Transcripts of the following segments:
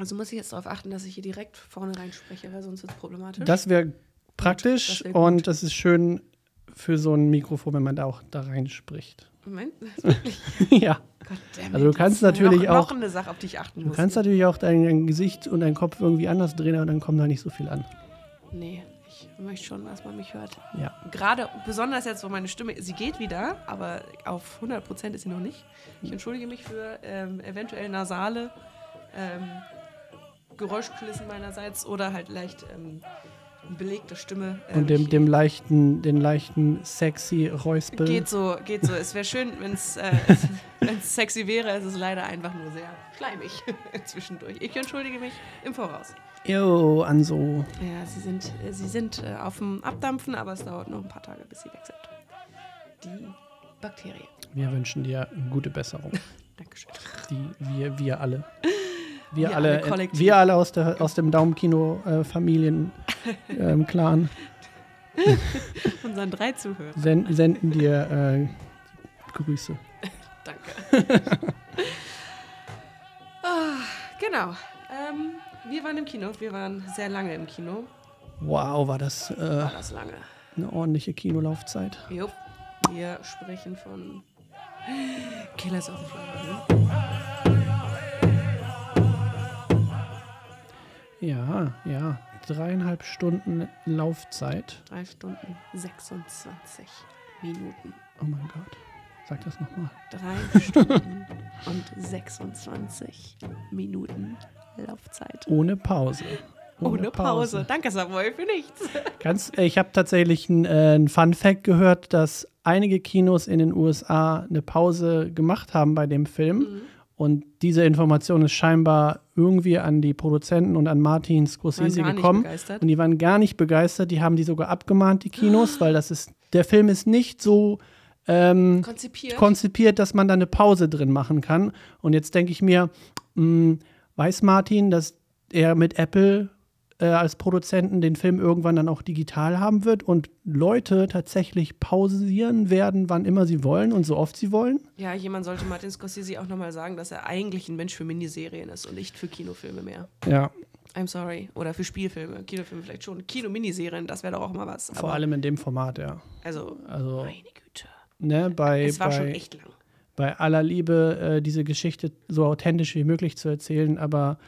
Also muss ich jetzt darauf achten, dass ich hier direkt vorne reinspreche, weil sonst wird es problematisch. Das wäre praktisch das wär und das ist schön für so ein Mikrofon, wenn man da auch da reinspricht. Moment, das ist wirklich. ja. Goddammit, Also du kannst natürlich noch, auch- Noch eine Sache, auf die ich achten Du muss. kannst natürlich auch dein, dein Gesicht und dein Kopf irgendwie anders drehen, aber dann kommt da nicht so viel an. Nee, ich möchte schon, dass man mich hört. Ja. Gerade, besonders jetzt, wo meine Stimme, sie geht wieder, aber auf 100% ist sie noch nicht. Ich entschuldige mich für ähm, eventuell nasale ähm, Geräuschkulissen meinerseits oder halt leicht ähm, belegte Stimme. Ähm, Und dem, dem leichten, den leichten sexy Räuspeln. Geht so, geht so. Es wäre schön, wenn es äh, wenn's sexy wäre. Es ist leider einfach nur sehr schleimig zwischendurch. Ich entschuldige mich im Voraus. Jo, an so. Ja, sie sind, äh, sie sind äh, auf dem Abdampfen, aber es dauert noch ein paar Tage, bis sie weg sind. Die Bakterien. Wir wünschen dir gute Besserung. Dankeschön. Die, wir, wir alle. Wir, Wir alle, alle wir alle aus, der, aus dem Daumenkino-Familien ähm, Clan Unseren drei Zuhörern. sen senden dir äh, Grüße. Danke. ah, genau. Ähm, wir waren im Kino. Wir waren sehr lange im Kino. Wow, war das äh, War das lange. eine ordentliche Kinolaufzeit. Jupp. Wir sprechen von Killers of the Flower Ja, ja. Dreieinhalb Stunden Laufzeit. Drei Stunden 26 Minuten. Oh mein Gott. Sag das nochmal. Drei Stunden und 26 Minuten Laufzeit. Ohne Pause. Ohne Pause. Danke, Samuel, für nichts. Ganz, äh, ich habe tatsächlich einen äh, Fun Fact gehört, dass einige Kinos in den USA eine Pause gemacht haben bei dem Film. Mhm. Und diese Information ist scheinbar irgendwie an die Produzenten und an Martin Scorsese gekommen. Und die waren gar nicht begeistert. Die haben die sogar abgemahnt, die Kinos, weil das ist, der Film ist nicht so ähm, Konzipiert. konzipiert, dass man da eine Pause drin machen kann. Und jetzt denke ich mir, mh, weiß Martin, dass er mit Apple äh, als Produzenten den Film irgendwann dann auch digital haben wird und Leute tatsächlich pausieren werden, wann immer sie wollen und so oft sie wollen? ja, jemand sollte Martin Scorsese auch nochmal sagen, dass er eigentlich ein Mensch für Miniserien ist und nicht für Kinofilme mehr. Ja, I'm sorry. Oder für Spielfilme. Kinofilme vielleicht schon. Kino-Miniserien, das wäre doch auch mal was. vor allem in dem Format, ja. Also, Also, meine Güte. ne, bei, Es war schon bei, echt lang. bei aller Liebe, äh, diese Geschichte so authentisch wie möglich zu erzählen, aber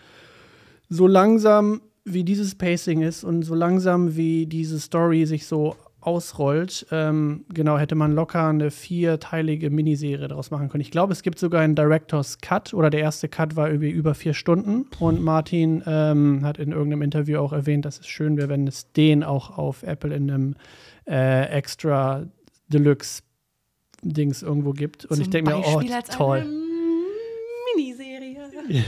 so langsam wie dieses Pacing ist und so langsam wie diese Story sich so ausrollt, ähm, genau, hätte man locker eine vierteilige Miniserie daraus machen können. Ich glaube, es gibt sogar einen Director's Cut oder der erste Cut war irgendwie über vier Stunden und Martin ähm, hat in irgendeinem Interview auch erwähnt, dass es schön wäre, wenn es den auch auf Apple in einem äh, extra Deluxe Dings irgendwo gibt. Und ich Zum denke mir, oh, toll. Eine Miniserie.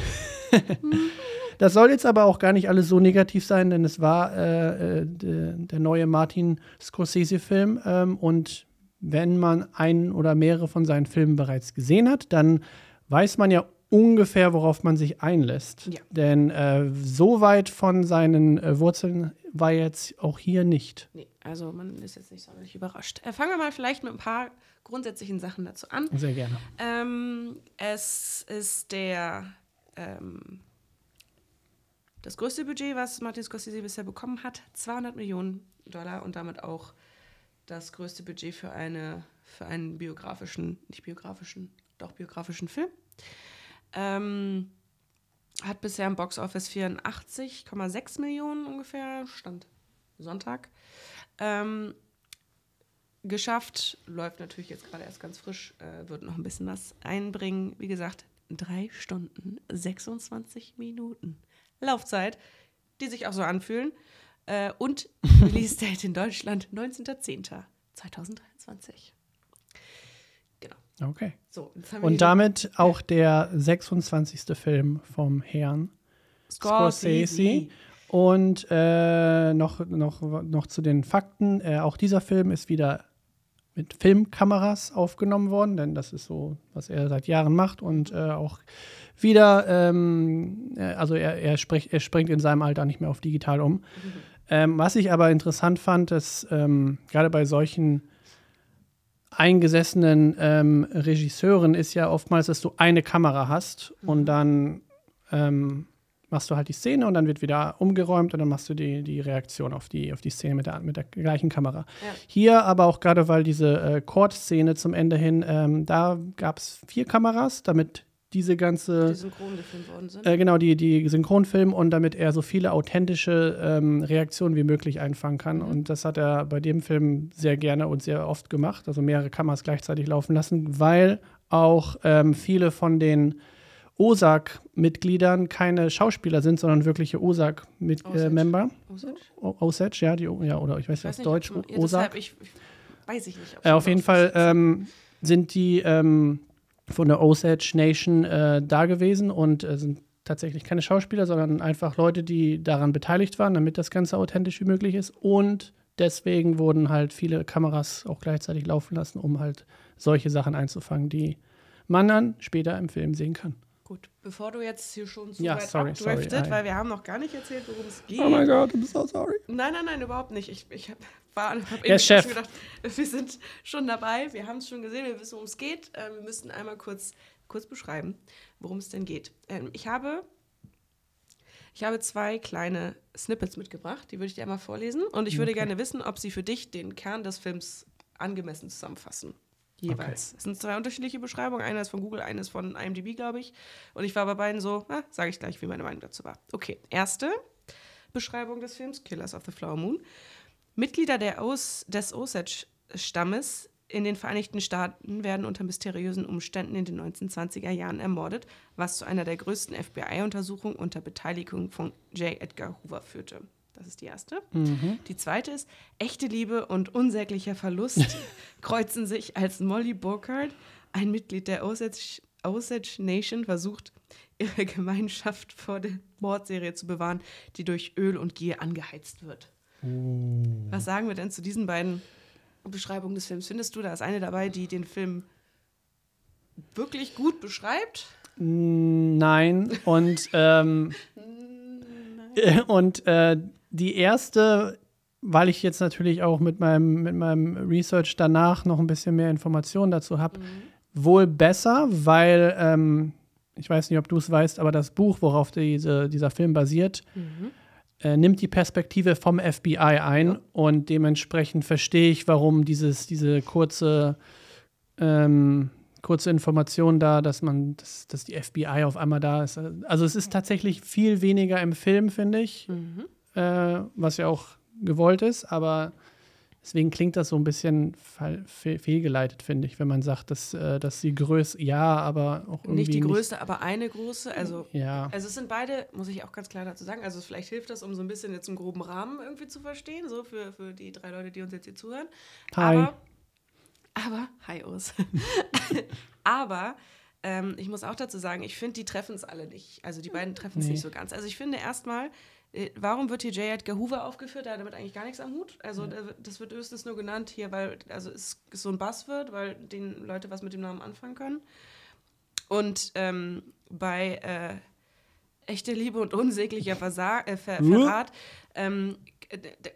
Das soll jetzt aber auch gar nicht alles so negativ sein, denn es war äh, äh, de, der neue Martin Scorsese-Film. Ähm, und wenn man einen oder mehrere von seinen Filmen bereits gesehen hat, dann weiß man ja ungefähr, worauf man sich einlässt. Ja. Denn äh, so weit von seinen äh, Wurzeln war jetzt auch hier nicht. Nee, also man ist jetzt nicht sonderlich überrascht. Äh, fangen wir mal vielleicht mit ein paar grundsätzlichen Sachen dazu an. Sehr gerne. Ähm, es ist der ähm, das größte Budget, was Martin Scorsese bisher bekommen hat, 200 Millionen Dollar und damit auch das größte Budget für eine für einen biografischen, nicht biografischen, doch biografischen Film. Ähm, hat bisher im Boxoffice 84,6 Millionen ungefähr, stand Sonntag. Ähm, geschafft, läuft natürlich jetzt gerade erst ganz frisch, äh, wird noch ein bisschen was einbringen. Wie gesagt, drei Stunden, 26 Minuten Laufzeit, die sich auch so anfühlen. Äh, und Release Date in Deutschland 19.10.2023. Genau. Okay. So, Und damit auch der 26. Film vom Herrn Scorsese. Und äh, noch, noch, noch zu den Fakten. Äh, auch dieser Film ist wieder mit Filmkameras aufgenommen worden, denn das ist so, was er seit Jahren macht. Und äh, auch wieder, ähm, äh, also er, er, spricht, er springt in seinem Alter nicht mehr auf digital um. Ähm, was ich aber interessant fand, ist ähm, gerade bei solchen eingesessenen ähm, Regisseuren ist ja oftmals, dass du eine Kamera hast und dann ähm, machst du halt die Szene und dann wird wieder umgeräumt und dann machst du die, die Reaktion auf die, auf die Szene mit der, mit der gleichen Kamera. Ja. Hier aber auch gerade, weil diese äh, Chord-Szene zum Ende hin, ähm, da gab es vier Kameras, damit diese ganze. Die synchron gefilmt worden sind. Äh, genau, die, die Synchronfilm und damit er so viele authentische ähm, Reaktionen wie möglich einfangen kann. Mhm. Und das hat er bei dem Film sehr gerne und sehr oft gemacht, also mehrere Kameras gleichzeitig laufen lassen, weil auch ähm, viele von den OSAG-Mitgliedern keine Schauspieler sind, sondern wirkliche OSAG-Member. Osage? OSAG, ja, die, ja, oder ich weiß Ich weiß nicht, Deutsch, man- ja, OSAG. deshalb, ich, ich, weiß ich nicht. Äh, auf jeden Fall ähm, sind die ähm, von der Osage Nation äh, da gewesen und äh, sind tatsächlich keine Schauspieler, sondern einfach Leute, die daran beteiligt waren, damit das Ganze authentisch wie möglich ist. Und deswegen wurden halt viele Kameras auch gleichzeitig laufen lassen, um halt solche Sachen einzufangen, die man dann später im Film sehen kann. Bevor du jetzt hier schon zu Ja, weit sorry, sorry, abdriftet, I- weil wir haben noch gar nicht erzählt, worum es geht. God, I'm so sorry. Nein, nein, nein, überhaupt nicht. Ich, ich hab, war, hab irgendwie Yes, Chef. schon gedacht, wir sind schon dabei, wir haben es schon gesehen, wir wissen, worum es geht. Ähm, wir müssten einmal kurz, kurz beschreiben, worum es denn geht. Ähm, ich, habe, ich habe zwei kleine Snippets mitgebracht, die würde ich dir einmal vorlesen. Und ich würde Okay. gerne wissen, ob sie für dich den Kern des Films angemessen zusammenfassen. Jeweils. Es sind zwei unterschiedliche Beschreibungen. Eine ist von Google, eine ist von IMDb, glaube ich. Und ich war bei beiden so, ah, sage ich gleich, wie meine Meinung dazu war. Okay, erste Beschreibung des Films, Killers of the Flower Moon. Mitglieder der Os des Osage-Stammes in den Vereinigten Staaten werden unter mysteriösen Umständen in den 1920er Jahren ermordet, was zu einer der größten FBI-Untersuchungen unter Beteiligung von J. Edgar Hoover führte. Das ist die erste. Die zweite ist, echte Liebe und unsäglicher Verlust kreuzen sich, als Molly Burkhardt, ein Mitglied der Osage, Osage Nation, versucht, ihre Gemeinschaft vor der Mordserie zu bewahren, die durch Öl und Gier angeheizt wird. Was sagen wir denn zu diesen beiden Beschreibungen des Films? Findest du, da ist eine dabei, die den Film wirklich gut beschreibt? Nein. Und, ähm, äh, und äh, die erste, weil ich jetzt natürlich auch mit meinem, mit meinem Research danach noch ein bisschen mehr Informationen dazu habe, wohl besser, weil ähm, ich weiß nicht, ob du es weißt, aber das Buch, worauf diese, dieser Film basiert, äh, nimmt die Perspektive vom FBI ein und dementsprechend verstehe ich, warum dieses, diese kurze, ähm, kurze Information da, dass man, dass, dass die FBI auf einmal da ist. Also es ist tatsächlich viel weniger im Film, finde ich, äh, was ja auch gewollt ist, aber deswegen klingt das so ein bisschen fe fehlgeleitet, finde ich, wenn man sagt, dass, äh, dass die Größe, ja, aber auch irgendwie Nicht die größte, aber eine große. Also, ja. also es sind beide, muss ich auch ganz klar dazu sagen, also vielleicht hilft das, um so ein bisschen jetzt einen groben Rahmen irgendwie zu verstehen, so für, für die drei Leute, die uns jetzt hier zuhören. Hi. Aber, aber hi Urs. aber ähm, ich muss auch dazu sagen, ich finde, die treffen es alle nicht. Also die beiden treffen es Nee. nicht so ganz. Also ich finde erstmal, warum wird hier J. Edgar Hoover aufgeführt? Der hat damit eigentlich gar nichts am Hut. Also wird- das wird höchstens nur genannt hier, weil, also es so ein Buzzword, weil den Leute was mit dem Namen anfangen können. Und ähm, bei äh, echte Liebe und unsäglicher Versa äh, Ver? Verrat ähm,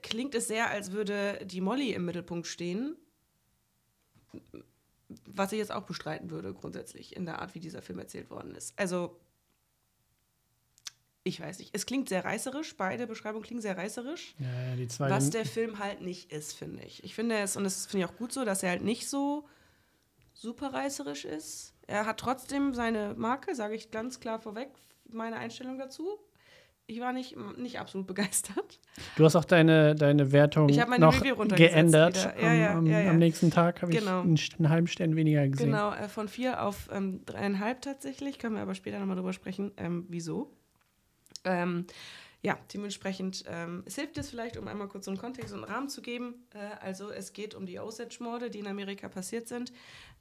klingt es sehr, als würde die Molly im Mittelpunkt stehen. Was ich jetzt auch bestreiten würde, grundsätzlich, in der Art, wie dieser Film erzählt worden ist. Also, ich weiß nicht. Es klingt sehr reißerisch, beide Beschreibungen klingen sehr reißerisch. ja, die zwei. Was der Film halt nicht ist, finde ich. Ich finde es, und das finde ich auch gut so, dass er halt nicht so super reißerisch ist. Er hat trotzdem seine Marke, sage ich ganz klar vorweg, meine Einstellung dazu. Ich war nicht, nicht absolut begeistert. Du hast auch deine, deine Wertung Ich hab meine noch geändert. Ja, ja, am, ja, am nächsten Tag habe Genau. ich einen, einen halben Stern weniger gesehen. Genau, äh, von vier auf ähm, dreieinhalb tatsächlich. Können wir aber später nochmal drüber sprechen, ähm, wieso. Ähm, ja, dementsprechend, ähm, es hilft jetzt vielleicht, um einmal kurz so einen Kontext und einen Rahmen zu geben. Äh, also es geht um die Osage-Morde, die in Amerika passiert sind.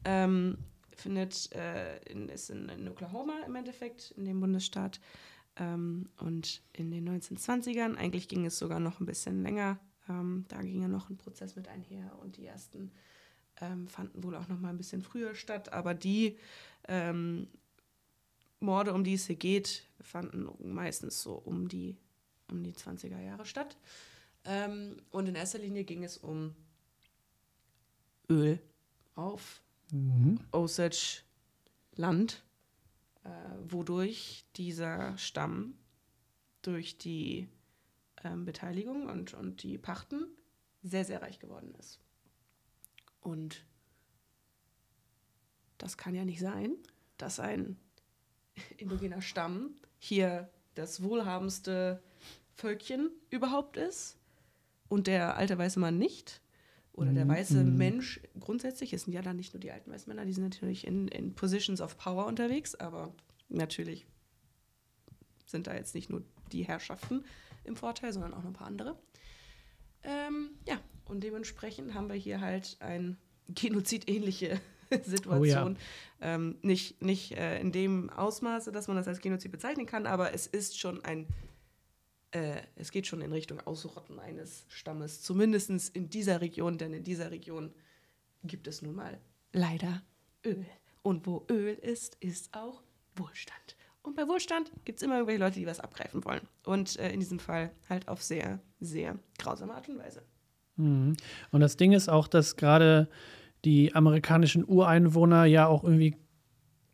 Ähm, findet, äh, in, ist in, in Oklahoma im Endeffekt, in dem Bundesstaat. Ähm, und in den 1920ern, eigentlich ging es sogar noch ein bisschen länger, ähm, da ging ja noch ein Prozess mit einher und die ersten ähm, fanden wohl auch noch mal ein bisschen früher statt, aber die ähm, Morde, um die es hier geht, fanden meistens so um die, um die 20er Jahre statt. Ähm, und in erster Linie ging es um Öl auf Mhm. Osage Land, äh, wodurch dieser Stamm durch die ähm, Beteiligung und, und die Pachten sehr, sehr reich geworden ist. Und das kann ja nicht sein, dass ein indogener Stamm hier das wohlhabendste Völkchen überhaupt ist und der alte weiße Mann nicht. Oder der weiße Mhm. Mensch grundsätzlich. Es sind ja dann nicht nur die alten weißen Männer, die sind natürlich in, in Positions of Power unterwegs, aber natürlich sind da jetzt nicht nur die Herrschaften im Vorteil, sondern auch noch ein paar andere. Ähm, ja, und dementsprechend haben wir hier halt ein genozidähnliche Situation. ähm, nicht nicht äh, in dem Ausmaße, dass man das als Genozid bezeichnen kann, aber es ist schon ein, äh, es geht schon in Richtung Ausrotten eines Stammes, zumindest in dieser Region, denn in dieser Region gibt es nun mal leider Öl. Und wo Öl ist, ist auch Wohlstand. Und bei Wohlstand gibt es immer irgendwelche Leute, die was abgreifen wollen. Und äh, in diesem Fall halt auf sehr, sehr grausame Art und Weise. Mhm. Und das Ding ist auch, dass gerade die amerikanischen Ureinwohner ja auch irgendwie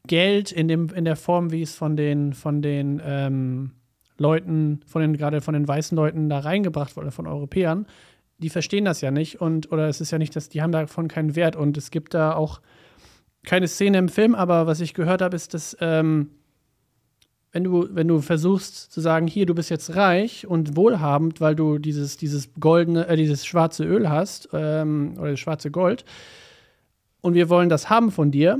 Geld in, dem, in der Form, wie es von den, von den ähm, Leuten, von den, gerade von den weißen Leuten da reingebracht wurde, von Europäern, die verstehen das ja nicht und oder es ist ja nicht, dass die haben davon keinen Wert und es gibt da auch keine Szene im Film, aber was ich gehört habe, ist, dass ähm, wenn du, wenn du versuchst zu sagen, hier, du bist jetzt reich und wohlhabend, weil du dieses, dieses goldene, äh, dieses schwarze Öl hast, ähm, oder das schwarze Gold, und wir wollen das haben von dir,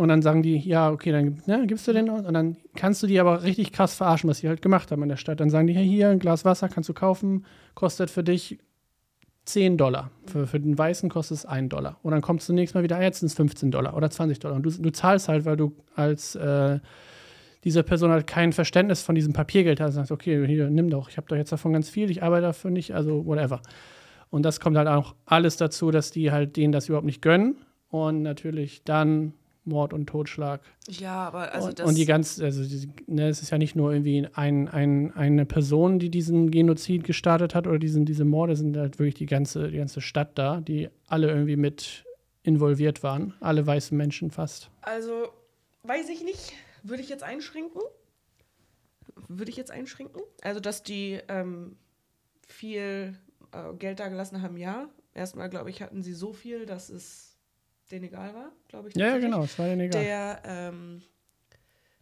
und dann sagen die, ja, okay, dann ne, gibst du den. Und dann kannst du die aber richtig krass verarschen, was sie halt gemacht haben in der Stadt. Dann sagen die, hey, hier, ein Glas Wasser kannst du kaufen, kostet für dich 10 Dollar. Für, für den Weißen kostet es 1 Dollar. Und dann kommst du nächstes Mal wieder, ah, jetzt sind es 15 Dollar oder 20 Dollar. Und du, du zahlst halt, weil du als äh, diese Person halt kein Verständnis von diesem Papiergeld hat. Und sagst, okay, hier, nimm doch, ich habe doch jetzt davon ganz viel, ich arbeite dafür nicht, also whatever. Und das kommt halt auch alles dazu, dass die halt denen das überhaupt nicht gönnen. Und natürlich dann Mord und Totschlag. Ja, aber also und, und die ganz, also die, ne, es ist ja nicht nur irgendwie ein, ein, eine Person, die diesen Genozid gestartet hat oder diesen, diese Morde, sind halt wirklich die ganze, die ganze Stadt da, die alle irgendwie mit involviert waren. Alle weißen Menschen fast. Also, weiß ich nicht. Würde ich jetzt einschränken? Würde ich jetzt einschränken? Also, dass die ähm, viel äh, Geld da gelassen haben, ja. Erstmal, glaube ich, hatten sie so viel, dass es denen egal war, glaube ich. Ja, ja, genau, es war denen egal. Der, ähm,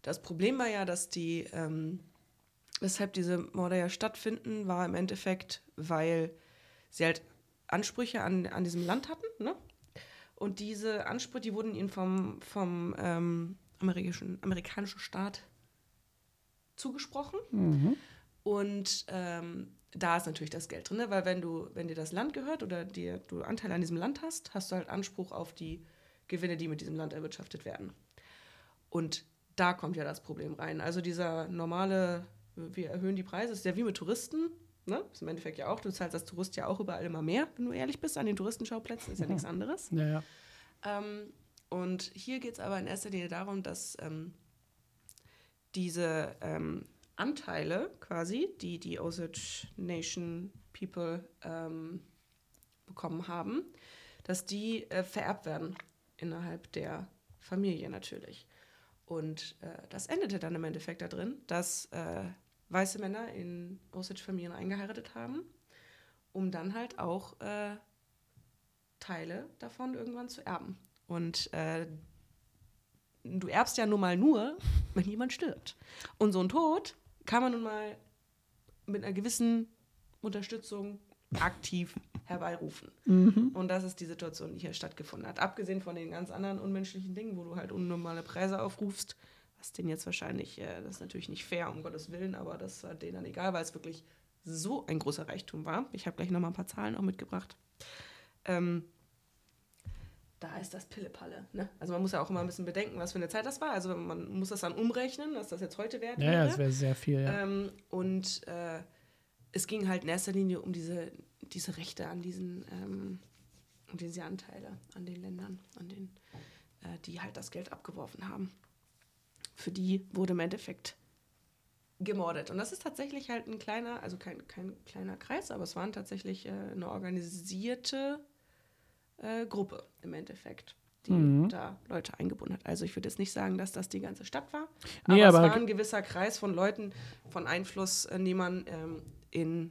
das Problem war ja, dass die, ähm, weshalb diese Morde ja stattfinden, war im Endeffekt, weil sie halt Ansprüche an, an diesem Land hatten, ne? Und diese Ansprüche, die wurden ihnen vom, vom ähm, amerikanischen, amerikanischen Staat zugesprochen. Mhm. Und ähm, da ist natürlich das Geld drin, ne? weil wenn du, wenn dir das Land gehört oder dir, du Anteil an diesem Land hast, hast du halt Anspruch auf die Gewinne, die mit diesem Land erwirtschaftet werden. Und da kommt ja das Problem rein. Also dieser normale, wir erhöhen die Preise, ist ja wie mit Touristen, ne? Ist im Endeffekt ja auch, du zahlst als Tourist ja auch überall immer mehr, wenn du ehrlich bist, an den Touristenschauplätzen, ist ja nichts anderes. Ja, ja. Ähm, und hier geht es aber in erster Linie darum, dass ähm, diese ähm, Anteile quasi, die die Osage Nation People ähm, bekommen haben, dass die äh, vererbt werden innerhalb der Familie natürlich. Und äh, das endete dann im Endeffekt da drin, dass äh, weiße Männer in Osage-Familien eingeheiratet haben, um dann halt auch äh, Teile davon irgendwann zu erben. Und äh, du erbst ja nun mal nur, wenn jemand stirbt. Und so ein Tod kann man nun mal mit einer gewissen Unterstützung aktiv herbeirufen. Und das ist die Situation, die hier stattgefunden hat. Abgesehen von den ganz anderen unmenschlichen Dingen, wo du halt unnormale Preise aufrufst, was denen jetzt wahrscheinlich, äh, das ist natürlich nicht fair, um Gottes Willen, aber das war denen dann egal, weil es wirklich so ein großer Reichtum war. Ich habe gleich nochmal ein paar Zahlen auch mitgebracht. Ähm, da ist das Pillepalle. Ne? Also man muss ja auch immer ein bisschen bedenken, was für eine Zeit das war. Also man muss das dann umrechnen, was das jetzt heute wert Ja, ja, wäre. das wäre sehr viel, ja. Ähm, und äh, es ging halt in erster Linie um diese, diese Rechte an diesen, ähm, um diese Anteile an den Ländern, an den, äh, die halt das Geld abgeworfen haben. Für die wurde im Endeffekt gemordet. Und das ist tatsächlich halt ein kleiner, also kein, kein kleiner Kreis, aber es waren tatsächlich äh, eine organisierte äh, Gruppe im Endeffekt. die Mhm. da Leute eingebunden hat. Also ich würde jetzt nicht sagen, dass das die ganze Stadt war, Nee, aber, aber- es war ein gewisser Kreis von Leuten, von Einflussnehmern ähm, in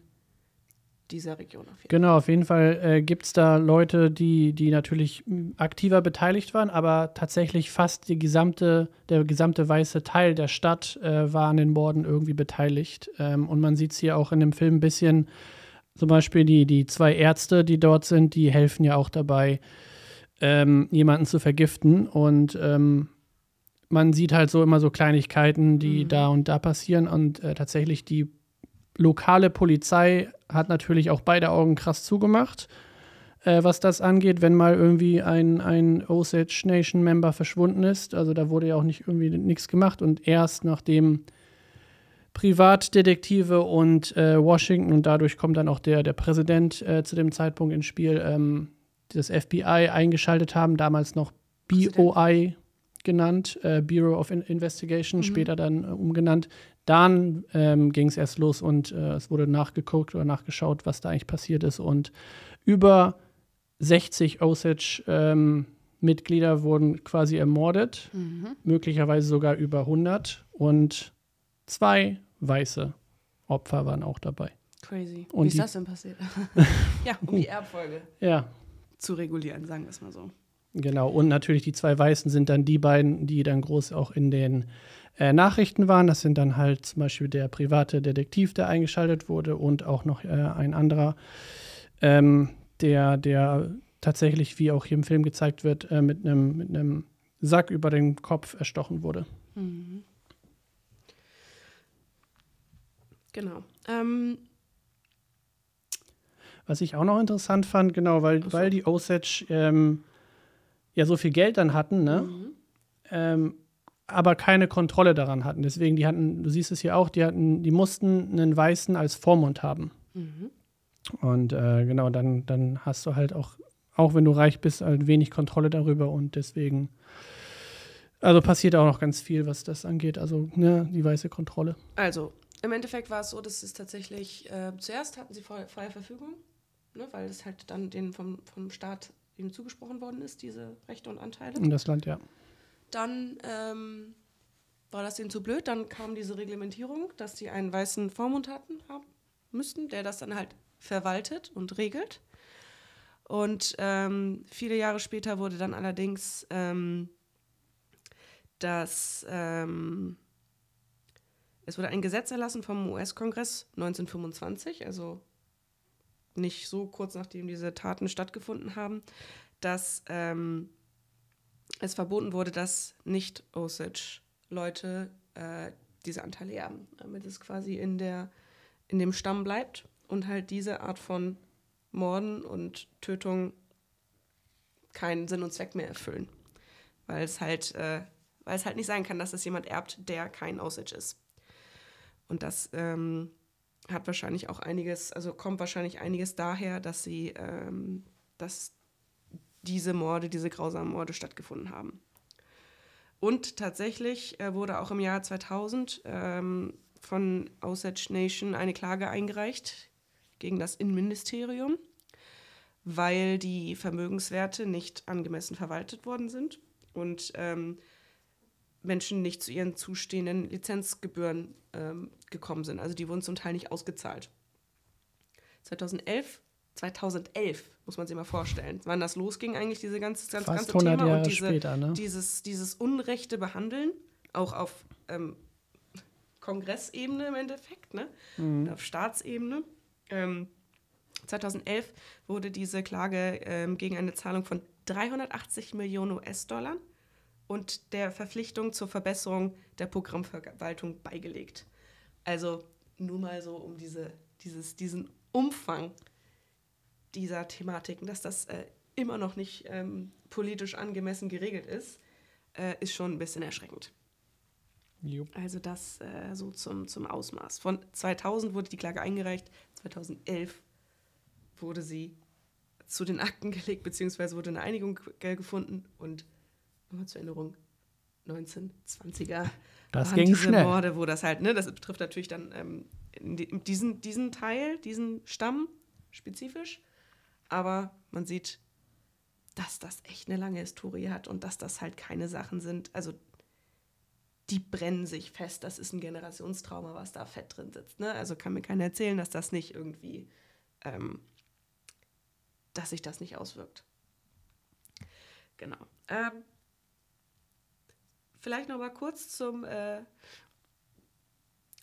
dieser Region auf jeden Genau, auf jeden Fall äh, gibt es da Leute, die, die natürlich aktiver beteiligt waren, aber tatsächlich fast die gesamte, der gesamte weiße Teil der Stadt äh, war an den Morden irgendwie beteiligt. Ähm, und man sieht es hier auch in dem Film ein bisschen, zum Beispiel die, die zwei Ärzte, die dort sind, die helfen ja auch dabei, ähm, jemanden zu vergiften. Und ähm, man sieht halt so immer so Kleinigkeiten, die Mhm. da und da passieren. Und äh, tatsächlich die lokale Polizei hat natürlich auch beide Augen krass zugemacht, äh, was das angeht, wenn mal irgendwie ein, ein Osage Nation Member verschwunden ist. Also da wurde ja auch nicht irgendwie nichts gemacht und erst nachdem Privatdetektive und äh, Washington und dadurch kommt dann auch der, der Präsident äh, zu dem Zeitpunkt ins Spiel, ähm, das FBI eingeschaltet haben, damals noch BOI genannt, äh, Bureau of In Investigation, Mhm. später dann äh, umgenannt. Dann ähm, ging es erst los und äh, es wurde nachgeguckt oder nachgeschaut, was da eigentlich passiert ist. Und über 60 Osage-Mitglieder wurden quasi ermordet, Mhm. möglicherweise sogar über 100. Und zwei weiße Opfer waren auch dabei. Crazy. Und Wie ist das denn passiert? ja, um die Erbfolge Ja, zu regulieren, sagen wir es mal so. Genau, und natürlich die zwei Weißen sind dann die beiden, die dann groß auch in den äh, Nachrichten waren. Das sind dann halt zum Beispiel der private Detektiv, der eingeschaltet wurde und auch noch äh, ein anderer, ähm, der, der tatsächlich, wie auch hier im Film gezeigt wird, äh, mit einem mit Sack über den Kopf erstochen wurde. Mhm. Genau. Ähm, Was ich auch noch interessant fand, genau, weil, so. weil die Osage ähm, ja so viel Geld dann hatten, ne? mhm. ähm, aber keine Kontrolle daran hatten. Deswegen, die hatten, du siehst es hier auch, die hatten, die mussten einen Weißen als Vormund haben. Mhm. Und äh, genau, dann, dann hast du halt auch, auch wenn du reich bist, halt wenig Kontrolle darüber und deswegen, also passiert auch noch ganz viel, was das angeht. Also, ne, die weiße Kontrolle. Also, im Endeffekt war es so, dass es tatsächlich, äh, zuerst hatten sie freie, freie Verfügung, ne, weil es halt dann denen vom, vom Staat ihnen zugesprochen worden ist, diese Rechte und Anteile. Und das Land, ja. Dann ähm, war das denen zu blöd, dann kam diese Reglementierung, dass die einen weißen Vormund hatten, haben müssten, der das dann halt verwaltet und regelt. Und ähm, viele Jahre später wurde dann allerdings ähm, das, ähm, es wurde ein Gesetz erlassen vom US-Kongress 1925, also nicht so kurz nachdem diese Taten stattgefunden haben, dass ähm, es verboten wurde, dass nicht Osage-Leute äh, diese Anteile erben, damit es quasi in, der, in dem Stamm bleibt und halt diese Art von Morden und Tötungen keinen Sinn und Zweck mehr erfüllen. Weil es halt, äh, weil es halt nicht sein kann, dass es jemand erbt, der kein Osage ist. Und das ähm, hat wahrscheinlich auch einiges, also kommt wahrscheinlich einiges daher, dass sie, ähm, dass diese Morde, diese grausamen Morde stattgefunden haben. Und tatsächlich äh, wurde auch im Jahr 2000 ähm, von Osage Nation eine Klage eingereicht gegen das Innenministerium, weil die Vermögenswerte nicht angemessen verwaltet worden sind und ähm, Menschen nicht zu ihren zustehenden Lizenzgebühren ähm, gekommen sind. Also die wurden zum Teil nicht ausgezahlt. 2011 2011, muss man sich mal vorstellen, wann das losging eigentlich, diese ganze, das Fast ganze 100 Thema Jahre und diese, später, ne? dieses, dieses unrechte Behandeln, auch auf ähm, Kongressebene im Endeffekt, ne? Mhm. Auf Staatsebene. Ähm, 2011 wurde diese Klage ähm, gegen eine Zahlung von 380 Millionen US-Dollar und der Verpflichtung zur Verbesserung der Programmverwaltung beigelegt. Also nur mal so um diese, dieses, diesen Umfang dieser Thematiken, dass das äh, immer noch nicht ähm, politisch angemessen geregelt ist, äh, ist schon ein bisschen erschreckend. Jupp. Also das äh, so zum, zum Ausmaß. Von 2000 wurde die Klage eingereicht, 2011 wurde sie zu den Akten gelegt, beziehungsweise wurde eine Einigung ge- gefunden und nochmal zur Erinnerung, 1920er Das waren ging diese schnell. Morde, wo das halt, ne, das betrifft natürlich dann ähm, diesen, diesen Teil, diesen Stamm spezifisch, aber man sieht, dass das echt eine lange Historie hat und dass das halt keine Sachen sind. Also die brennen sich fest. Das ist ein Generationstrauma, was da fett drin sitzt. Ne? Also kann mir keiner erzählen, dass das nicht irgendwie, ähm, dass sich das nicht auswirkt. Genau. Ähm, vielleicht noch mal kurz zum, äh,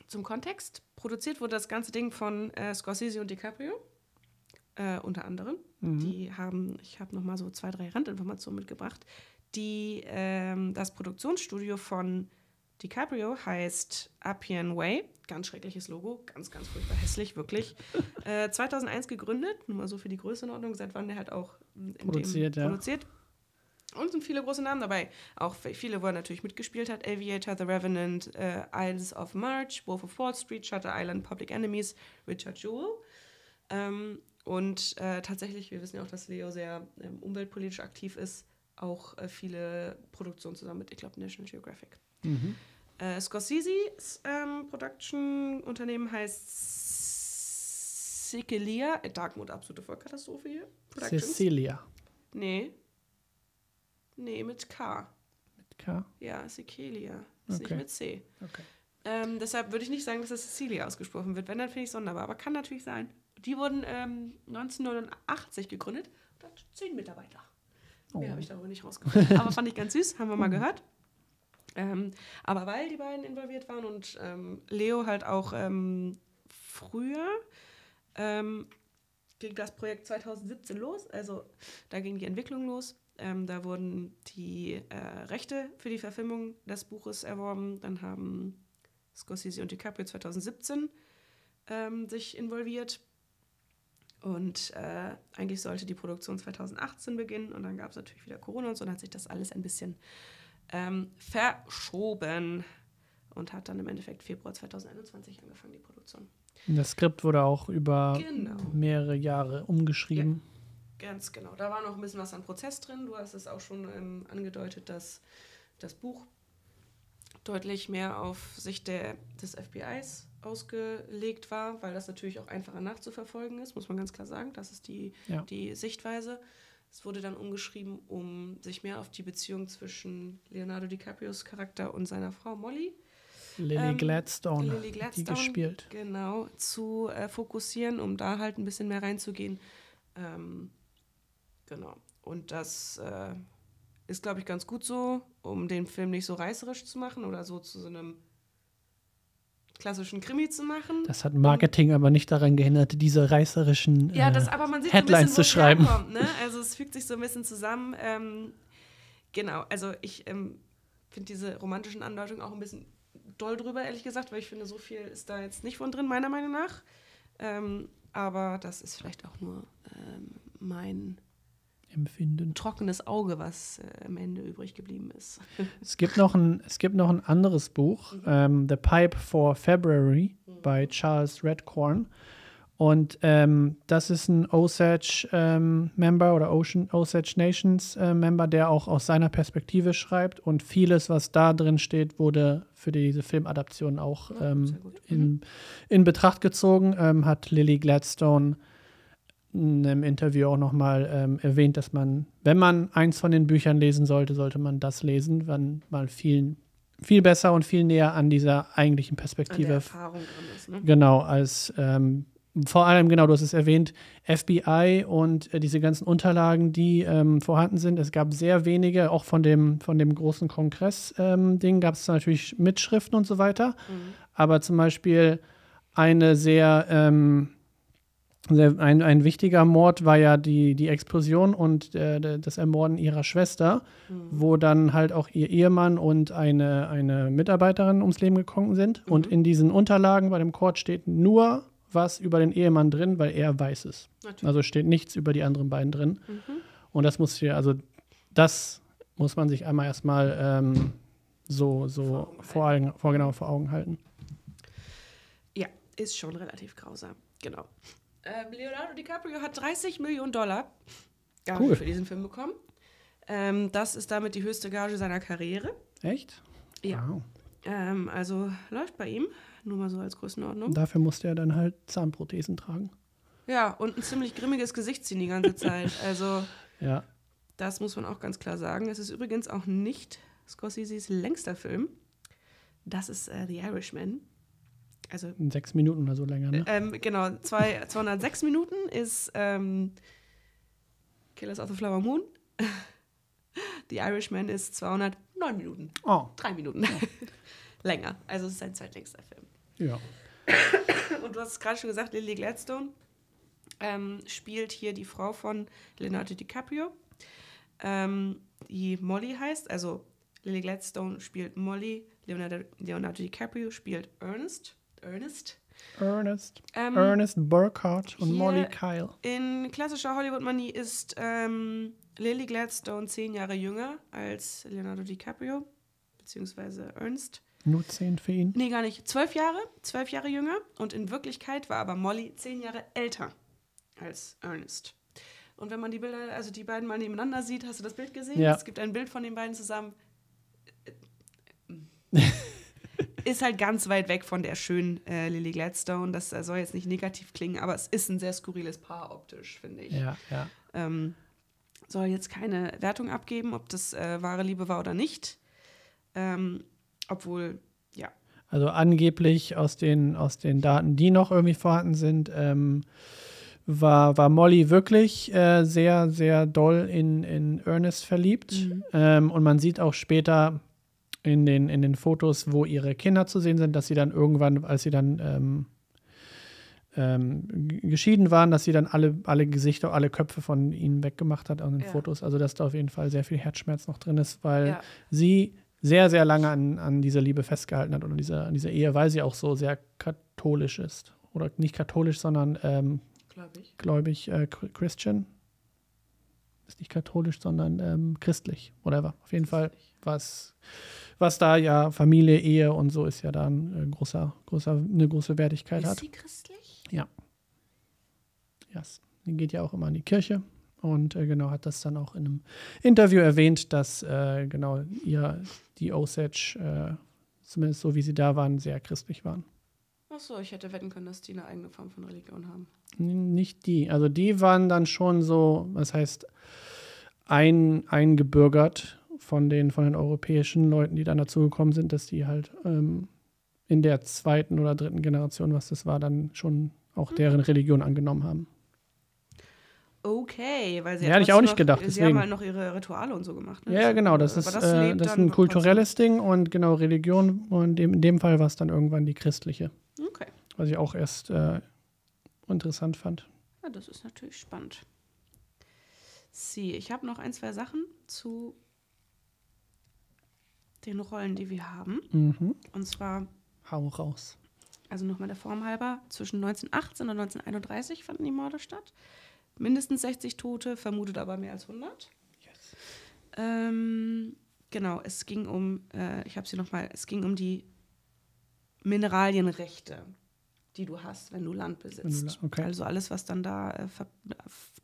zum Kontext. Produziert wurde das ganze Ding von äh, Scorsese und DiCaprio, äh, unter anderem. Mhm. Die haben, ich habe noch mal so zwei, drei Randinformationen mitgebracht. Die, ähm, das Produktionsstudio von DiCaprio heißt Appian Way. Ganz schreckliches Logo, ganz, ganz furchtbar hässlich, wirklich. äh, 2001 gegründet, nur mal so für die Größenordnung, seit wann der halt auch produziert, ja. produziert. Und sind viele große Namen dabei. Auch viele, wo er natürlich mitgespielt hat. Aviator, The Revenant, äh, Isles of March, Wolf of Wall Street, Shutter Island, Public Enemies, Richard Jewell. Ähm, und äh, tatsächlich, wir wissen ja auch, dass Leo sehr ähm, umweltpolitisch aktiv ist, auch äh, viele Produktionen zusammen mit, ich glaube, National Geographic. Mhm. Äh, Scorsese's ähm, Production-Unternehmen heißt Sicilia. Äh, Darkmood, absolute Vollkatastrophe hier. Cecilia. Nee. Nee, mit K. Mit K? Ja, Sicilia. Ist okay. nicht mit C. Okay. Ähm, deshalb würde ich nicht sagen, dass das Cecilia ausgesprochen wird. Wenn, dann finde ich es sonderbar. Aber kann natürlich sein. Die wurden ähm, 1989 gegründet und hat zehn Mitarbeiter. Oh. Mehr habe ich darüber nicht rausgefunden. Aber fand ich ganz süß, haben wir mal gehört. Ähm, aber weil die beiden involviert waren und ähm, Leo halt auch ähm, früher ähm, ging das Projekt 2017 los, also da ging die Entwicklung los. Ähm, da wurden die äh, Rechte für die Verfilmung des Buches erworben. Dann haben Scorsese und DiCaprio 2017 ähm, sich involviert. Und äh, eigentlich sollte die Produktion 2018 beginnen und dann gab es natürlich wieder Corona und so, dann hat sich das alles ein bisschen ähm, verschoben und hat dann im Endeffekt Februar 2021 angefangen, die Produktion. Das Skript wurde auch über genau. mehrere Jahre umgeschrieben. Ja, ganz genau. Da war noch ein bisschen was an Prozess drin. Du hast es auch schon ähm, angedeutet, dass das Buch deutlich mehr auf Sicht der, des FBIs ausgelegt war, weil das natürlich auch einfacher nachzuverfolgen ist, muss man ganz klar sagen. Das ist die, ja. die Sichtweise. Es wurde dann umgeschrieben, um sich mehr auf die Beziehung zwischen Leonardo DiCaprios Charakter und seiner Frau Molly Lily, ähm, Gladstone, Lily Gladstone, die gespielt. Genau, zu äh, fokussieren, um da halt ein bisschen mehr reinzugehen. Ähm, genau. Und das äh, ist, glaube ich, ganz gut so, um den Film nicht so reißerisch zu machen oder so zu so einem klassischen Krimi zu machen. Das hat Marketing aber nicht daran gehindert, diese reißerischen ja, das, aber man sieht Headlines so bisschen, zu schreiben. Herkommt, ne? Also es fügt sich so ein bisschen zusammen. Ähm, genau, also ich ähm, finde diese romantischen Andeutungen auch ein bisschen doll drüber, ehrlich gesagt, weil ich finde, so viel ist da jetzt nicht von drin, meiner Meinung nach. Ähm, aber das ist vielleicht auch nur ähm, mein Empfinden. Trockenes Auge, was äh, am Ende übrig geblieben ist. es, gibt noch ein, es gibt noch ein anderes Buch, mhm. ähm, The Pipe for February mhm. bei Charles Redcorn. Und ähm, das ist ein Osage-Member ähm, oder Ocean, Osage Nations-Member, äh, der auch aus seiner Perspektive schreibt. Und vieles, was da drin steht, wurde für diese Filmadaption auch ähm, in, mhm. in Betracht gezogen. Ähm, hat Lily Gladstone in einem Interview auch nochmal ähm, erwähnt, dass man, wenn man eins von den Büchern lesen sollte, sollte man das lesen, weil man viel, viel besser und viel näher an dieser eigentlichen Perspektive. Erfahrung ist, ne? Genau, als ähm, vor allem, genau, du hast es erwähnt, FBI und äh, diese ganzen Unterlagen, die ähm, vorhanden sind. Es gab sehr wenige, auch von dem, von dem großen Kongress-Ding ähm, gab es natürlich Mitschriften und so weiter. Mhm. Aber zum Beispiel eine sehr ähm, ein, ein wichtiger Mord war ja die, die Explosion und äh, das Ermorden ihrer Schwester, mhm. wo dann halt auch ihr Ehemann und eine, eine Mitarbeiterin ums Leben gekommen sind. Mhm. Und in diesen Unterlagen bei dem Court steht nur was über den Ehemann drin, weil er weiß es. Natürlich. Also steht nichts über die anderen beiden drin. Mhm. Und das muss hier, also das muss man sich einmal erstmal ähm, so, so vor, Augen, vor, genau, vor Augen halten. Ja, ist schon relativ grausam. Genau. Ähm, Leonardo DiCaprio hat 30 Millionen Dollar Gage cool. für diesen Film bekommen. Ähm, das ist damit die höchste Gage seiner Karriere. Echt? Ja. Wow. Ähm, also läuft bei ihm, nur mal so als Größenordnung. Dafür musste er dann halt Zahnprothesen tragen. Ja, und ein ziemlich grimmiges Gesicht ziehen die ganze Zeit. Also. Ja. Das muss man auch ganz klar sagen. Es ist übrigens auch nicht Scorseses längster Film. Das ist äh, The Irishman. Also In sechs Minuten oder so länger, ne? ähm, genau, zwei, 206 Minuten ist ähm, Killers of the Flower Moon. The Irishman ist 209 Minuten. Oh, Drei Minuten. Länger. Also es ist sein zweitlängster Film. ja. Und du hast es gerade schon gesagt, Lily Gladstone ähm, spielt hier die Frau von Leonardo DiCaprio, ähm, die Molly heißt. Also Lily Gladstone spielt Molly, Leonardo, Leonardo DiCaprio spielt Ernest. Ernest. Ernest. Ähm, Ernest Burkhardt und Molly Kyle. In klassischer Hollywood-Manie ist ähm, Lily Gladstone zehn Jahre jünger als Leonardo DiCaprio, beziehungsweise Ernst. Nur zehn für ihn. Nee, gar nicht. Zwölf Jahre, zwölf Jahre jünger. Und in Wirklichkeit war aber Molly zehn Jahre älter als Ernest. Und wenn man die Bilder, also die beiden mal nebeneinander sieht, hast du das Bild gesehen? Ja. Es gibt ein Bild von den beiden zusammen. Ist halt ganz weit weg von der schönen äh, Lily Gladstone. Das äh, soll jetzt nicht negativ klingen, aber es ist ein sehr skurriles Paar optisch, finde ich. Ja, ja. Ähm, soll jetzt keine Wertung abgeben, ob das äh, wahre Liebe war oder nicht. Ähm, obwohl, ja, Also angeblich aus den, aus den Daten, die noch irgendwie vorhanden sind, ähm, war, war Molly wirklich äh, sehr, sehr doll in, in Ernest verliebt. Mhm. Ähm, und man sieht auch später in den, in den Fotos, wo ihre Kinder zu sehen sind, dass sie dann irgendwann, als sie dann ähm, ähm, geschieden waren, dass sie dann alle, alle Gesichter, alle Köpfe von ihnen weggemacht hat aus den Ja. Fotos. Also dass da auf jeden Fall sehr viel Herzschmerz noch drin ist, weil Ja. sie sehr, sehr lange an, an dieser Liebe festgehalten hat oder dieser, an dieser Ehe, weil sie auch so sehr katholisch ist. Oder nicht katholisch, sondern ähm, glaube ich. gläubig äh, Chr- Christian. Ist nicht katholisch, sondern ähm, christlich. Whatever. Auf jeden Fall, was, was da ja Familie, Ehe und so ist ja da ein äh, großer, großer, eine große Wertigkeit Ist hat. sie christlich? Yes. Die geht ja auch immer in die Kirche und äh, genau hat das dann auch in einem Interview erwähnt, dass äh, genau ihr, die Osage, äh, zumindest so wie sie da waren, sehr christlich waren. Achso, ich hätte wetten können, dass die eine eigene Form von Religion haben. Nicht die. Also die waren dann schon so, was heißt, ein, eingebürgert von den, von den europäischen Leuten, die dann dazugekommen sind, dass die halt ähm, in der zweiten oder dritten Generation, was das war, dann schon auch deren Religion angenommen haben. Okay, weil sie Ja, hätte ich auch nicht noch, gedacht, Sie deswegen. haben halt noch ihre Rituale und so gemacht. Ne? Ja, genau, das ist, äh, lebt das ist dann ein kulturelles Ding und genau Religion und in dem Fall war es dann irgendwann die christliche. Okay, was ich auch erst äh, interessant fand. ja, das ist natürlich spannend. Sie, ich habe noch ein, zwei Sachen zu den Rollen, die wir haben. Mhm. Und zwar Hau raus. also nochmal der Form halber, zwischen 1918 und 1931 fanden die Morde statt. Mindestens 60 Tote, vermutet aber mehr als 100. Ähm, genau, es ging um, äh, ich habe sie nochmal, es ging um die Mineralienrechte, die du hast, wenn du Land besitzt. Okay. Also alles, was dann da äh, ver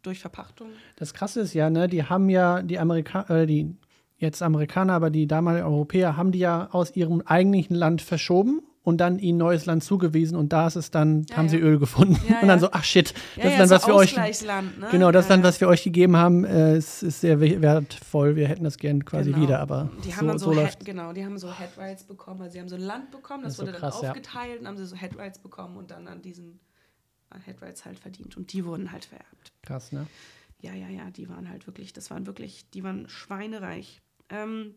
durch Verpachtung. Das Krasse ist ja, ne, die haben ja die Amerikaner, äh, die jetzt Amerikaner, aber die damaligen Europäer haben die ja aus ihrem eigentlichen Land verschoben und dann ihnen neues Land zugewiesen und da ist es dann, Ja, haben ja. sie Öl gefunden. Ja, und dann so, ach shit, das ja, Land, so was wir euch ne? Genau, das Land, was wir euch gegeben haben, äh, ist, ist sehr we- wertvoll. Wir hätten das gern quasi Genau. wieder, aber die so, haben dann so, so Head, genau, die haben so Head Rights bekommen, also sie haben so ein Land bekommen, das, Das ist wurde krass, dann aufgeteilt und haben sie so Head Rights bekommen und dann an diesen äh, Head Rights halt verdient und die wurden halt vererbt. krass, ne? Ja, ja, ja, die waren halt wirklich, das waren wirklich, die waren schweinereich. Ähm,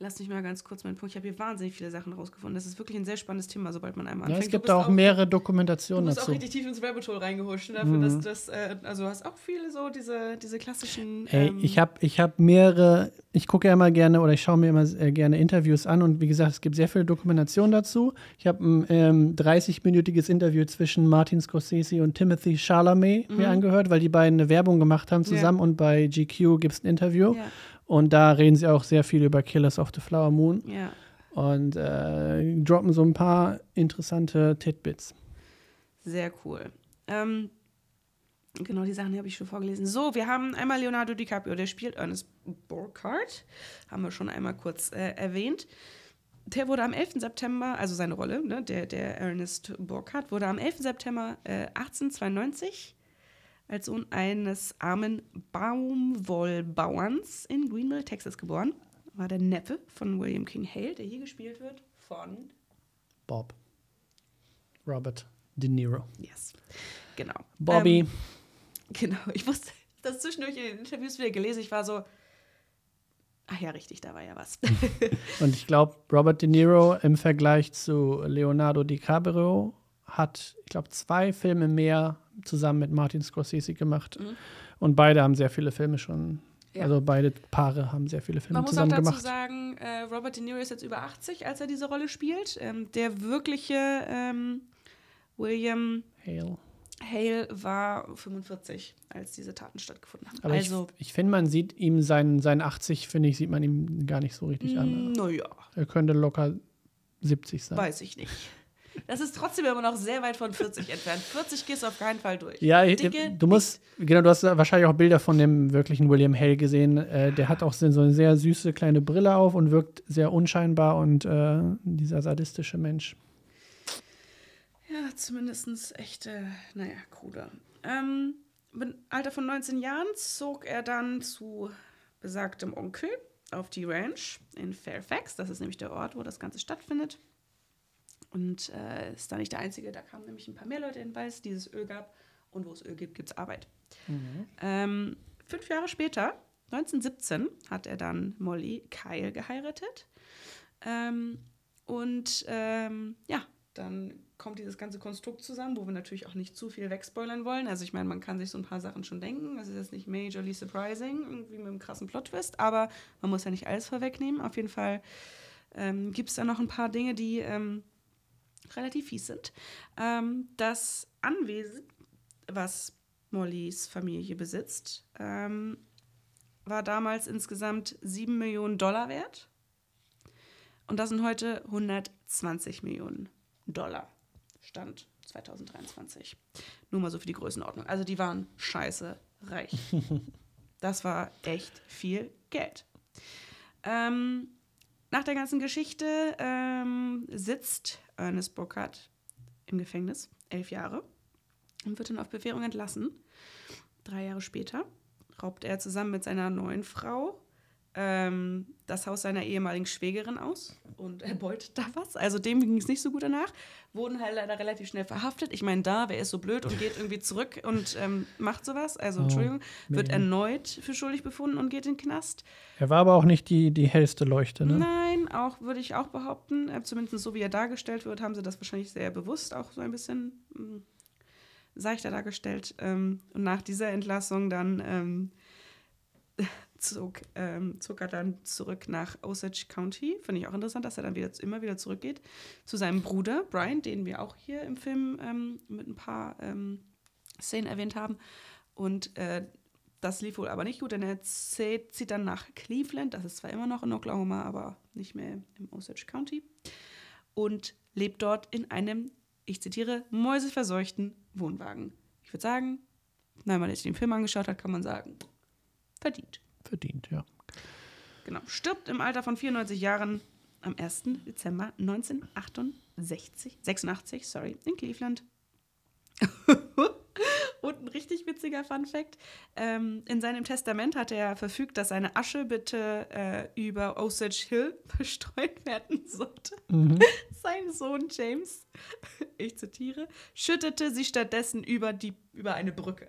lass mich mal ganz kurz meinen Punkt. Ich habe hier wahnsinnig viele Sachen rausgefunden. Das ist wirklich ein sehr spannendes Thema, sobald man einmal Ja, anfängt. es Du gibt bist auch mehrere Dokumentationen Du bist auch dazu. richtig tief ins Rabbit Hole reingehuscht, ne, dafür, Mhm. dass das, äh, also du hast auch viele so diese, diese klassischen. Ey, ähm, ich habe ich hab mehrere, ich gucke ja immer gerne oder ich schaue mir immer äh, gerne Interviews an und wie gesagt, es gibt sehr viele Dokumentationen dazu. Ich habe ein ähm, 30-minütiges Interview zwischen Martin Scorsese und Timothy Chalamet mir angehört, weil die beiden eine Werbung gemacht haben Mhm. Ja. zusammen und bei GQ gibt es ein Interview Ja, und da reden sie auch sehr viel über Killers of the Flower Moon ja. und äh, droppen so ein paar interessante Titbits. Sehr cool. Ähm, genau, die Sachen habe ich schon vorgelesen. So, wir haben einmal Leonardo DiCaprio, der spielt Ernest Burkhardt. Haben wir schon einmal kurz äh, erwähnt. Der wurde am 11. September, also seine Rolle, ne, der, der Ernest Burkhardt, wurde am 11. September äh, 1892 als Sohn eines armen Baumwollbauerns in Greenville, Texas geboren. War der Neffe von William King Hale, der hier gespielt wird von Bob. Robert De Niro. Yes. Genau. Bobby. Ähm, genau. Ich wusste das zwischendurch in den Interviews wieder gelesen. Ich war so, ach ja, richtig, da war ja was. Und ich glaube, Robert De Niro im Vergleich zu Leonardo DiCaprio hat, ich glaube, zwei Filme mehr zusammen mit Martin Scorsese gemacht. Mhm. Und beide haben sehr viele Filme schon. Ja. Also beide Paare haben sehr viele Filme Man muss auch zusammen dazu gemacht. sagen, äh, Robert De Niro ist jetzt über 80, als er diese Rolle spielt. Ähm, der wirkliche ähm, William Hale. Hale war 45, als diese Taten stattgefunden haben. Aber also, ich, ich finde, man sieht ihm seinen, seinen 80, finde ich, sieht man ihm gar nicht so richtig an. naja, Er könnte locker 70 sein. weiß ich nicht. Das ist trotzdem immer noch sehr weit von 40 entfernt. 40 gehst du auf keinen Fall durch. Ja, Dicke, du musst, genau, du hast wahrscheinlich auch Bilder von dem wirklichen William Hale gesehen. Äh, der hat auch so eine sehr süße kleine Brille auf und wirkt sehr unscheinbar und äh, dieser sadistische Mensch. Ja, zumindest echt, äh, naja, cooler. Ähm, im Alter von 19 Jahren zog er dann zu besagtem Onkel auf die Ranch in Fairfax. Das ist nämlich der Ort, wo das Ganze stattfindet. Und äh, ist da nicht der Einzige. Da kamen nämlich ein paar mehr Leute hin, weil es dieses Öl gab. Und wo es Öl gibt, gibt es Arbeit. Ähm, fünf Jahre später, 1917, hat er dann Molly Kyle geheiratet. Ähm, und ähm, ja, dann kommt dieses ganze Konstrukt zusammen, wo wir natürlich auch nicht zu viel wegspoilern wollen. Also ich meine, man kann sich so ein paar Sachen schon denken. Das ist jetzt nicht majorly surprising, irgendwie mit einem krassen Plot-Twist, aber man muss ja nicht alles vorwegnehmen. Auf jeden Fall ähm, gibt es da noch ein paar Dinge, die ähm, relativ fies sind. Ähm, das Anwesen, was Mollys Familie besitzt, ähm, war damals insgesamt 7 Millionen Dollar wert. Und das sind heute 120 Millionen Dollar. Stand 2023. Nur mal so für die Größenordnung. Also die waren scheiße reich. Das war echt viel Geld. Ähm, nach der ganzen Geschichte ähm, sitzt Ernest Burkhardt im Gefängnis, elf Jahre, und wird dann auf Bewährung entlassen. Drei Jahre später raubt er zusammen mit seiner neuen Frau ähm, das Haus seiner ehemaligen Schwägerin aus und erbeutet da was. Also dem ging es nicht so gut danach. Wurden halt leider relativ schnell verhaftet. Ich meine, da, wer ist so blöd und geht irgendwie zurück und ähm, macht sowas? Also, Oh, Entschuldigung, wird erneut für schuldig befunden und geht in den Knast. Er war aber auch nicht die, die hellste Leuchte, ne? Nein, auch würde ich auch behaupten, äh, zumindest so wie er dargestellt wird, haben sie das wahrscheinlich sehr bewusst auch so ein bisschen mh, seichter dargestellt. Ähm, und nach dieser Entlassung dann ähm, zog, ähm, zog er dann zurück nach Osage County. Finde ich auch interessant, dass er dann wieder, immer wieder zurückgeht zu seinem Bruder Brian, den wir auch hier im Film ähm, mit ein paar ähm, Szenen erwähnt haben. Und äh, das lief wohl aber nicht gut, denn er zieht, dann nach Cleveland. Das ist zwar immer noch in Oklahoma, aber nicht mehr im Osage County. Und lebt dort in einem, ich zitiere, mäuseverseuchten Wohnwagen. Ich würde sagen, wenn man sich den Film angeschaut hat, kann man sagen, verdient. Verdient, ja. Genau. Stirbt im Alter von 94 Jahren am 1. Dezember 1968, 86, sorry, in Cleveland. Und ein richtig witziger Fun-Fact: ähm, In seinem Testament hat er verfügt, dass seine Asche bitte äh, über Osage Hill verstreut werden sollte. Sein Sohn James, ich zitiere, schüttete sie stattdessen über, die, über eine Brücke.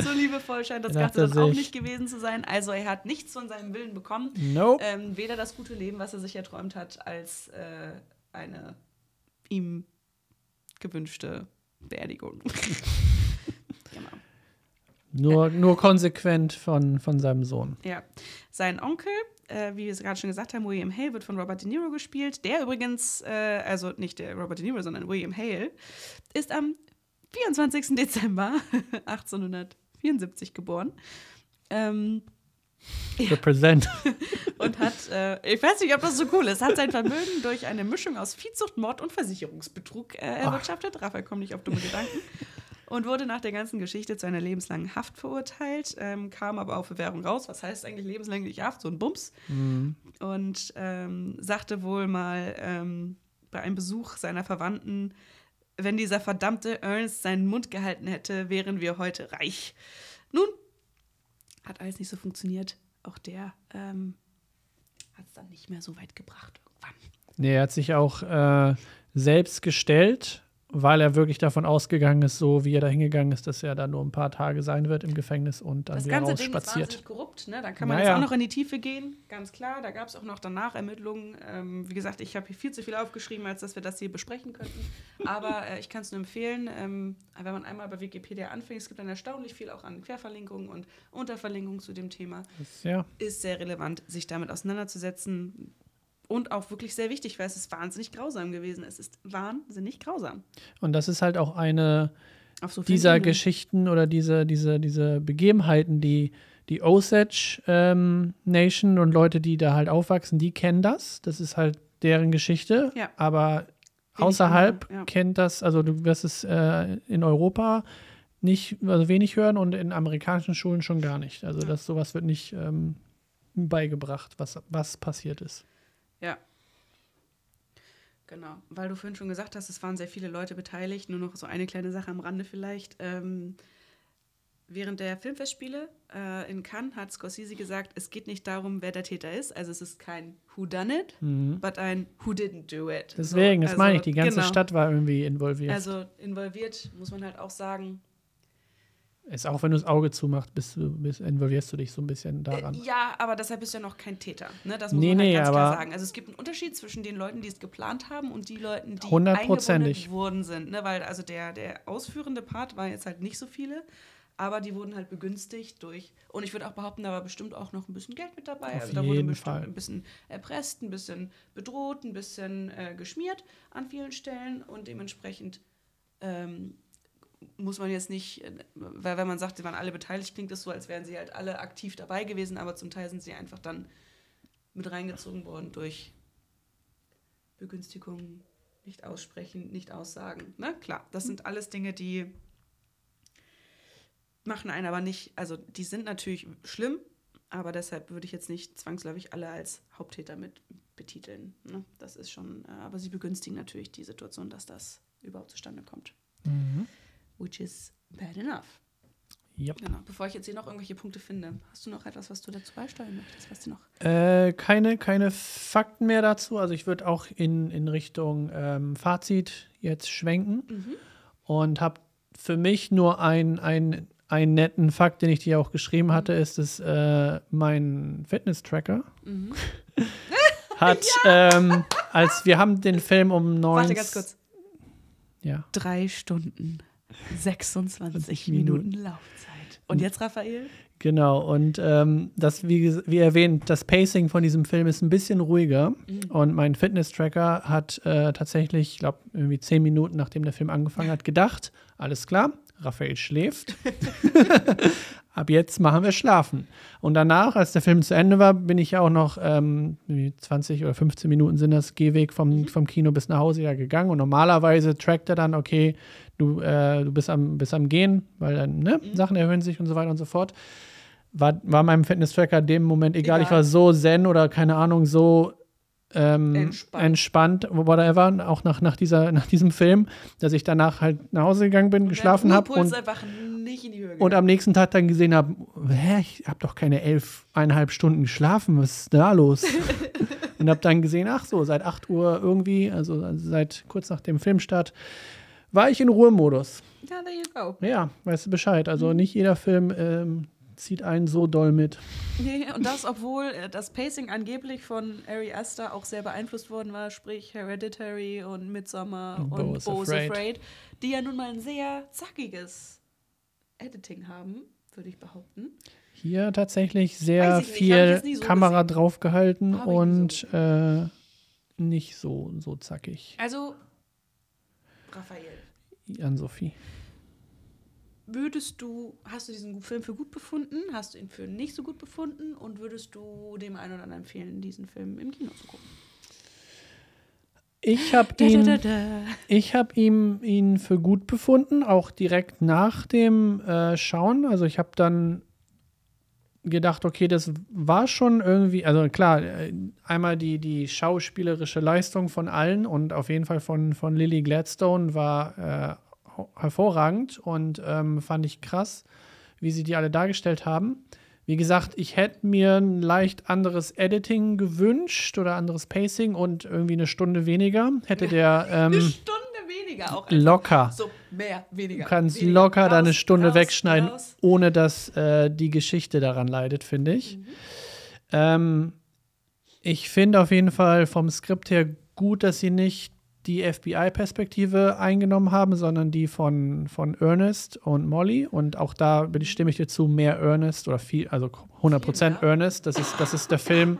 so liebevoll scheint das Da Ganze dann auch nicht gewesen zu sein. Also er hat nichts von seinem Willen bekommen. Nope. Ähm, weder das gute Leben, was er sich erträumt hat, als äh, eine ihm gewünschte Beerdigung. genau. Nur, nur konsequent von, von seinem Sohn. Ja. Sein Onkel, äh, wie wir es gerade schon gesagt haben, William Hale, wird von Robert De Niro gespielt. Der übrigens, äh, also nicht der Robert De Niro, sondern William Hale, ist am 24. Dezember 1874 geboren. Ähm, Represent. und hat, äh, ich weiß nicht, ob das so cool ist, hat sein Vermögen durch eine Mischung aus Viehzucht, Mord und Versicherungsbetrug äh, erwirtschaftet. Raphael kommt nicht auf dumme Gedanken. Und wurde nach der ganzen Geschichte zu einer lebenslangen Haft verurteilt, ähm, kam aber auf Bewährung raus. Was heißt eigentlich lebenslängliche Haft? So ein Bums. Und ähm, sagte wohl mal ähm, bei einem Besuch seiner Verwandten, wenn dieser verdammte Ernst seinen Mund gehalten hätte, wären wir heute reich. Nun, hat alles nicht so funktioniert. Auch der ähm, hat es dann nicht mehr so weit gebracht irgendwann. Nee, er hat sich auch äh, selbst gestellt weil er wirklich davon ausgegangen ist, so wie er da hingegangen ist, dass er da nur ein paar Tage sein wird im Gefängnis und dann das wieder ganze rausspaziert. Ding ist korrupt, ne? Da kann man Naja. jetzt auch noch in die Tiefe gehen, ganz klar. Da gab es auch noch danach Ermittlungen. Ähm, wie gesagt, ich habe hier viel zu viel aufgeschrieben, als dass wir das hier besprechen könnten. Aber äh, ich kann es nur empfehlen, ähm, wenn man einmal bei Wikipedia anfängt, es gibt dann erstaunlich viel auch an Querverlinkungen und Unterverlinkungen zu dem Thema. Das, ja. Ist sehr relevant, sich damit auseinanderzusetzen. Und auch wirklich sehr wichtig, weil es ist wahnsinnig grausam gewesen. Es ist wahnsinnig grausam. Und das ist halt auch eine so dieser Ebenen. Geschichten oder diese, diese, diese Begebenheiten, die die Osage ähm, Nation und Leute, die da halt aufwachsen, die kennen das. Das ist halt deren Geschichte. Ja. Aber außerhalb andere, ja. kennt das, also du wirst es äh, in Europa nicht, also wenig hören und in amerikanischen Schulen schon gar nicht. Also das sowas wird nicht ähm, beigebracht, was, was passiert ist. Ja. Genau, weil du vorhin schon gesagt hast, es waren sehr viele Leute beteiligt. Nur noch so eine kleine Sache am Rande vielleicht. Ähm, während der Filmfestspiele äh, in Cannes hat Scorsese gesagt, es geht nicht darum, wer der Täter ist. Also es ist kein Who Done It, but ein Who Didn't Do It. Mhm. Deswegen, so, das also, meine ich, die ganze genau. Stadt war irgendwie involviert. Also involviert, muss man halt auch sagen. Ist auch wenn du das Auge zumachst, bist du, bist, involvierst du dich so ein bisschen daran. Äh, ja, aber deshalb bist du ja noch kein Täter. Ne? Das muss Nee, man halt nee, ganz klar sagen. Also es gibt einen Unterschied zwischen den Leuten, die es geplant haben und die Leuten, die eingebunden worden sind. Ne? Weil also der, der ausführende Part war jetzt halt nicht so viele, aber die wurden halt begünstigt durch, und ich würde auch behaupten, da war bestimmt auch noch ein bisschen Geld mit dabei. Auf also da wurde jeden bestimmt Fall. ein bisschen erpresst, ein bisschen bedroht, ein bisschen äh, geschmiert an vielen Stellen und dementsprechend ähm, muss man jetzt nicht, äh, weil wenn man sagt, sie waren alle beteiligt, klingt es so, als wären sie halt alle aktiv dabei gewesen, aber zum Teil sind sie einfach dann mit reingezogen worden durch Begünstigung, nicht aussprechen, nicht aussagen. Ne? Klar, das sind alles Dinge, die machen einen aber nicht, also die sind natürlich schlimm, aber deshalb würde ich jetzt nicht zwangsläufig alle als Haupttäter mit betiteln. Ne? Das ist schon, äh, aber sie begünstigen natürlich die Situation, dass das überhaupt zustande kommt. Mhm. Which is bad enough. Yep. Genau. Bevor ich jetzt hier noch irgendwelche Punkte finde, hast du noch etwas, was du dazu beisteuern möchtest? Was du noch? Äh, keine, keine Fakten mehr dazu. Also ich würde auch in, in Richtung ähm, Fazit jetzt schwenken Mhm. und habe für mich nur ein, ein, einen netten Fakt, den ich dir auch geschrieben hatte, ist, dass äh, mein Fitness-Tracker Mhm. hat, ähm, als wir haben den Film um neun. Warte ganz kurz. Ja. Drei Stunden, 26 20 Minuten. Laufzeit. Und jetzt, Raphael? Genau, und ähm, das, wie, wie erwähnt, das Pacing von diesem Film ist ein bisschen ruhiger. Und mein Fitness-Tracker hat äh, tatsächlich, ich glaube, irgendwie zehn Minuten, nachdem der Film angefangen hat, gedacht: alles klar, Raphael schläft. Ab jetzt machen wir Schlafen. Und danach, als der Film zu Ende war, bin ich ja auch noch ähm, wie 20 oder 15 Minuten sind das Gehweg vom, vom Kino bis nach Hause ja gegangen. Und normalerweise trackt er dann, okay, du, äh, du bist, am, bist am Gehen, weil dann ne, Sachen erhöhen sich und so weiter und so fort. War, war meinem Fitness-Tracker dem Moment egal. Ich Egal. war so zen oder keine Ahnung, so ähm, Entspannt. entspannt, whatever, auch nach, nach, dieser, nach diesem Film, dass ich danach halt nach Hause gegangen bin, geschlafen habe und und am nächsten Tag dann gesehen habe, hä, ich habe doch keine elf, eineinhalb Stunden geschlafen, was ist da los? und habe dann gesehen, ach so, seit 8 Uhr irgendwie, also seit kurz nach dem Filmstart, war ich in Ruhemodus. Ja, there you go. Ja, weißt du Bescheid. Also nicht jeder Film ähm, zieht einen so doll mit. Nee, und das, obwohl äh, das Pacing angeblich von Ari Aster auch sehr beeinflusst worden war, sprich Hereditary und Midsommar Und und Bo is Bo is Afraid. Afraid, die ja nun mal ein sehr zackiges Editing haben, würde ich behaupten. Hier tatsächlich sehr viel so Kamera gesehen. draufgehalten und äh, nicht so, so zackig. Also, Raphael, An Sophie. würdest du, hast du diesen Film für gut befunden? Hast du ihn für nicht so gut befunden? Und würdest du dem einen oder anderen empfehlen, diesen Film im Kino zu gucken? Ich habe ihn. Ich habe ihm ihn für gut befunden, auch direkt nach dem äh, Schauen. Also ich habe dann gedacht, okay, das war schon irgendwie, also klar, äh, einmal die, die schauspielerische Leistung von allen und auf jeden Fall von, von Lily Gladstone war äh, hervorragend und ähm, fand ich krass, wie sie die alle dargestellt haben. Wie gesagt, ich hätte mir ein leicht anderes Editing gewünscht oder anderes Pacing und irgendwie eine Stunde weniger. Hätte der. Ähm, eine Stunde weniger auch. Locker. So, mehr, weniger. Du kannst weniger. locker raus, da eine Stunde raus, wegschneiden, raus. ohne dass äh, die Geschichte daran leidet, finde ich. Mhm. Ähm, ich finde auf jeden Fall vom Skript her gut, dass sie nicht die FBI-Perspektive eingenommen haben, sondern die von, von Ernest und Molly. Und auch da bin ich, stimme ich dir zu, mehr Ernest oder viel, also 100% Viel mehr. Ernest. Das ist, das ist der Film,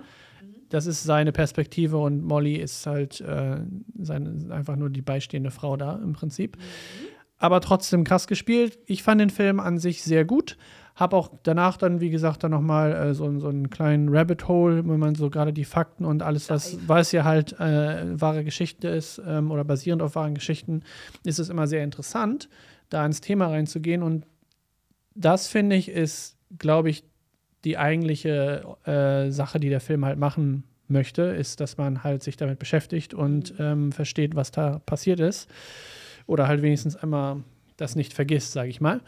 das ist seine Perspektive und Molly ist halt äh, seine, einfach nur die beistehende Frau da im Prinzip. Aber trotzdem krass gespielt. Ich fand den Film an sich sehr gut. Hab auch danach dann, wie gesagt, dann nochmal äh, so, so einen kleinen Rabbit Hole, wenn man so gerade die Fakten und alles, was, es ja halt äh, wahre Geschichte ist ähm, oder basierend auf wahren Geschichten, ist es immer sehr interessant, da ins Thema reinzugehen. Und das, finde ich, ist, glaube ich, die eigentliche äh, Sache, die der Film halt machen möchte, ist, dass man halt sich damit beschäftigt und ähm, versteht, was da passiert ist. Oder halt wenigstens einmal das nicht vergisst, sage ich mal.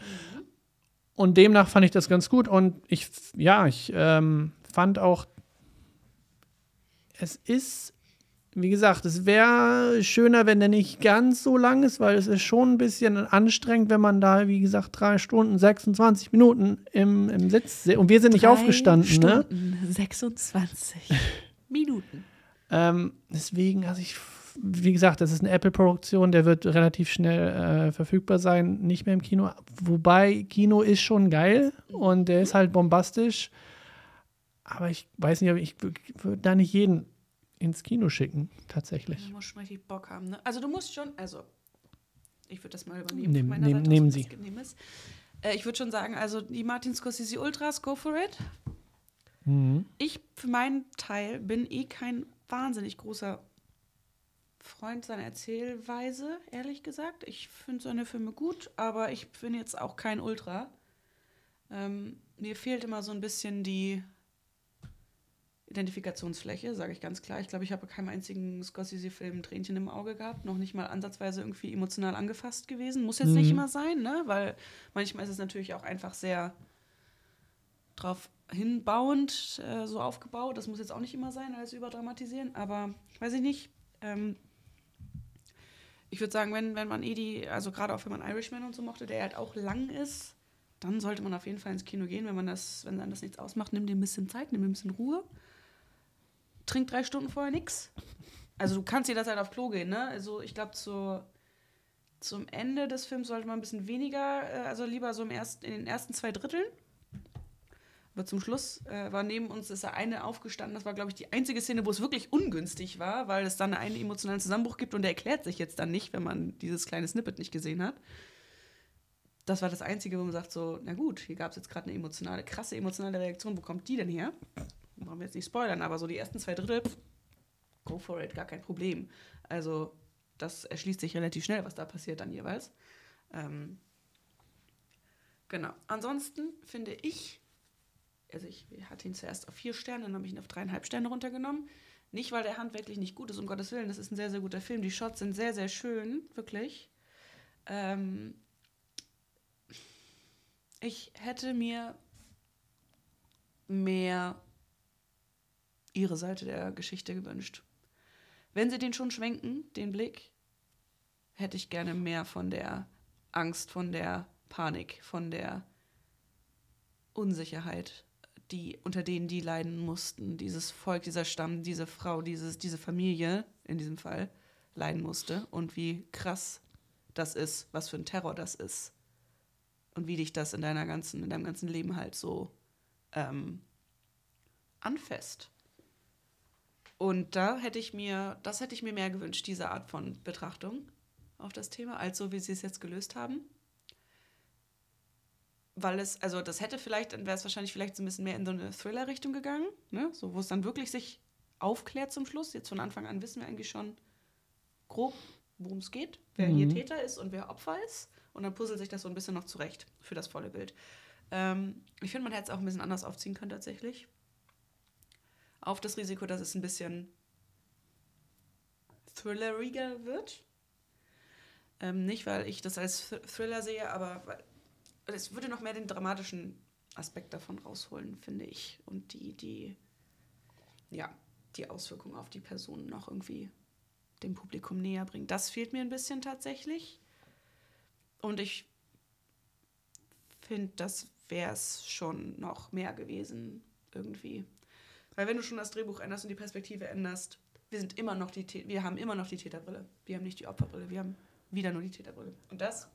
Und demnach fand ich das ganz gut. Und ich, ja, ich ähm, fand auch, es ist, wie gesagt, es wäre schöner, wenn der nicht ganz so lang ist, weil es ist schon ein bisschen anstrengend, wenn man da, wie gesagt, drei Stunden, 26 Minuten im, im Sitz. Und wir sind nicht Drei aufgestanden, ne? Stunden 26 Minuten. Ähm, deswegen, also ich, wie gesagt, das ist eine Apple-Produktion, der wird relativ schnell äh, verfügbar sein, nicht mehr im Kino. Wobei, Kino ist schon geil und der ist halt bombastisch. Aber ich weiß nicht, ob ich würde da nicht jeden ins Kino schicken, tatsächlich. Du musst schon richtig Bock haben, ne? Also du musst schon, also ich würde das mal übernehmen. Nehm- nehm- Seite nehmen Sie. Äh, ich würde schon sagen, also die Martin Scorsese Ultras, go for it. Mhm. Ich für meinen Teil bin eh kein wahnsinnig großer Freund seiner Erzählweise, ehrlich gesagt. Ich finde seine Filme gut, aber ich bin jetzt auch kein Ultra. Ähm, mir fehlt immer so ein bisschen die Identifikationsfläche, sage ich ganz klar. Ich glaube, ich habe keinem einzigen Scorsese-Film Tränchen im Auge gehabt, noch nicht mal ansatzweise irgendwie emotional angefasst gewesen. Muss jetzt nicht Mhm. immer sein, ne? Weil manchmal ist es natürlich auch einfach sehr drauf hinbauend äh, so aufgebaut. Das muss jetzt auch nicht immer sein, als überdramatisieren, aber weiß ich nicht. Ähm, ich würde sagen, wenn, wenn man eh die, also gerade auch wenn man Irishman und so mochte, der halt auch lang ist, dann sollte man auf jeden Fall ins Kino gehen, wenn man das, wenn dann das nichts ausmacht, nimm dir ein bisschen Zeit, nimm dir ein bisschen Ruhe. Trink drei Stunden vorher nichts. Also du kannst jederzeit auf Klo gehen, ne? Also ich glaube, zu, zum Ende des Films sollte man ein bisschen weniger, äh, also lieber so im ersten, in den ersten zwei Dritteln. Aber zum Schluss äh, war neben uns ist da eine aufgestanden. Das war, glaube ich, die einzige Szene, wo es wirklich ungünstig war, weil es dann einen emotionalen Zusammenbruch gibt und der erklärt sich jetzt dann nicht, wenn man dieses kleine Snippet nicht gesehen hat. Das war das Einzige, wo man sagt so, na gut, hier gab es jetzt gerade eine emotionale, krasse emotionale Reaktion. Wo kommt die denn her? Wollen wir jetzt nicht spoilern, aber so die ersten zwei Drittel, go for it, gar kein Problem. Also das erschließt sich relativ schnell, was da passiert dann jeweils. Ähm, genau. Ansonsten finde ich, also ich hatte ihn zuerst auf vier Sterne, dann habe ich ihn auf dreieinhalb Sterne runtergenommen. Nicht, weil der handwerklich nicht gut ist, um Gottes Willen. Das ist ein sehr, sehr guter Film. Die Shots sind sehr, sehr schön, wirklich. Ähm, ich hätte mir mehr ihre Seite der Geschichte gewünscht. Wenn sie den schon schwenken, den Blick, hätte ich gerne mehr von der Angst, von der Panik, von der Unsicherheit, die, unter denen die leiden mussten, dieses Volk, dieser Stamm, diese Frau, dieses, diese Familie in diesem Fall leiden musste und wie krass das ist, was für ein Terror das ist und wie dich das in deiner ganzen, in deinem ganzen Leben halt so ähm, anfasst. Und da hätte ich mir, das hätte ich mir mehr gewünscht, diese Art von Betrachtung auf das Thema, als so, wie sie es jetzt gelöst haben. Weil es, also das hätte vielleicht, dann wäre es wahrscheinlich vielleicht so ein bisschen mehr in so eine Thriller-Richtung gegangen, ne? So, wo es dann wirklich sich aufklärt zum Schluss. Jetzt von Anfang an wissen wir eigentlich schon grob, worum es geht, wer hier Mhm. Täter ist und wer Opfer ist. Und dann puzzelt sich das so ein bisschen noch zurecht für das volle Bild. Ähm, ich finde, man hätte es auch ein bisschen anders aufziehen können tatsächlich. Auf das Risiko, dass es ein bisschen thrilleriger wird. Ähm, nicht, weil ich das als Th Thriller sehe, aber es würde noch mehr den dramatischen Aspekt davon rausholen, finde ich. Und die, die, ja, die Auswirkungen auf die Person noch irgendwie dem Publikum näher bringen. Das fehlt mir ein bisschen tatsächlich. Und ich finde, das wäre es schon noch mehr gewesen, irgendwie. Weil wenn du schon das Drehbuch änderst und die Perspektive änderst, wir sind immer noch die wir haben immer noch die Täterbrille. Wir haben nicht die Opferbrille, wir haben wieder nur die Täterbrille. Und das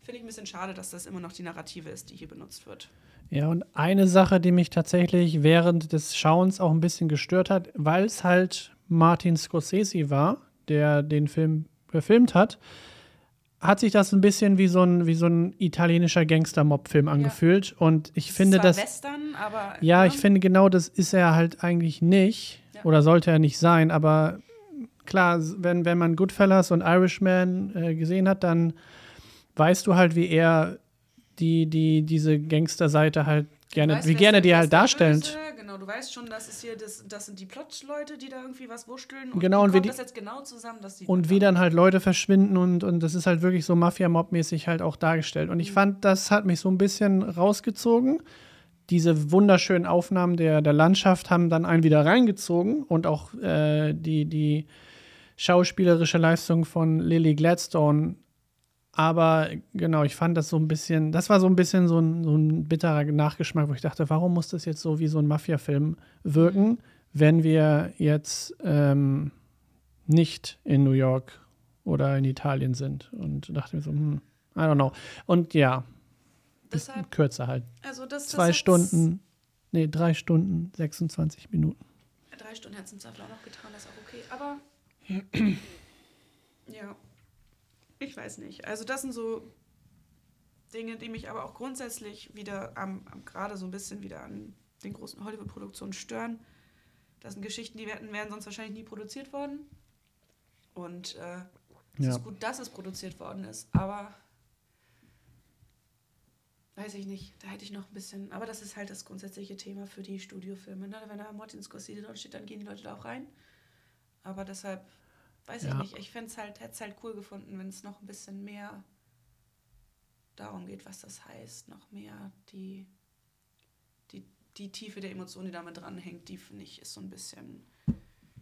finde ich ein bisschen schade, dass das immer noch die Narrative ist, die hier benutzt wird. Ja, und eine Sache, die mich tatsächlich während des Schauens auch ein bisschen gestört hat, weil es halt Martin Scorsese war, der den Film verfilmt hat, hat sich das ein bisschen wie so ein, wie so ein italienischer Gangster-Mob-Film angefühlt. Ja. Und ich das finde, dass. Western, aber. Ja, ich finde genau das ist er halt eigentlich nicht. Ja. Oder sollte er nicht sein. Aber klar, wenn, wenn man Goodfellas und Irishman äh, gesehen hat, dann weißt du halt, wie er die, die, diese Gangster-Seite halt gerne, weißt, wie gerne die halt darstellt. Du weißt schon, dass es hier, das, das sind die Plot-Leute, die da irgendwie was wursteln. Und genau, und wie die, das jetzt genau zusammen, dass die Und wie dann halt Leute verschwinden und, und das ist halt wirklich so Mafia-Mob-mäßig halt auch dargestellt. Und ich mhm. fand, das hat mich so ein bisschen rausgezogen. Diese wunderschönen Aufnahmen der, der Landschaft haben dann einen wieder reingezogen und auch äh, die, die schauspielerische Leistung von Lily Gladstone aber genau, ich fand das so ein bisschen, das war so ein bisschen so ein, so ein bitterer Nachgeschmack, wo ich dachte, warum muss das jetzt so wie so ein Mafia-Film wirken, wenn wir jetzt ähm, nicht in New York oder in Italien sind? Und dachte mir so, hm, I don't know. Und ja, Deshalb, kürzer halt. Also das, Zwei das Stunden, nee, drei Stunden, 26 Minuten. Drei Stunden hat es im Zweifel auch noch getan, das ist auch okay. Aber ja, ich weiß nicht. Also das sind so Dinge, die mich aber auch grundsätzlich wieder am, am gerade so ein bisschen wieder an den großen Hollywood-Produktionen stören. Das sind Geschichten, die werden, wären sonst wahrscheinlich nie produziert worden. Und äh, es ja. ist gut, dass es produziert worden ist, aber weiß ich nicht, da hätte ich noch ein bisschen, aber das ist halt das grundsätzliche Thema für die Studiofilme. Ne? Wenn da Martin Scorsese drin steht, dann gehen die Leute da auch rein. Aber deshalb Weiß ja. ich nicht. Ich fände es halt, hätte es halt cool gefunden, wenn es noch ein bisschen mehr darum geht, was das heißt. Noch mehr die, die, die Tiefe der Emotion, die damit dranhängt, die finde ich ist so ein bisschen.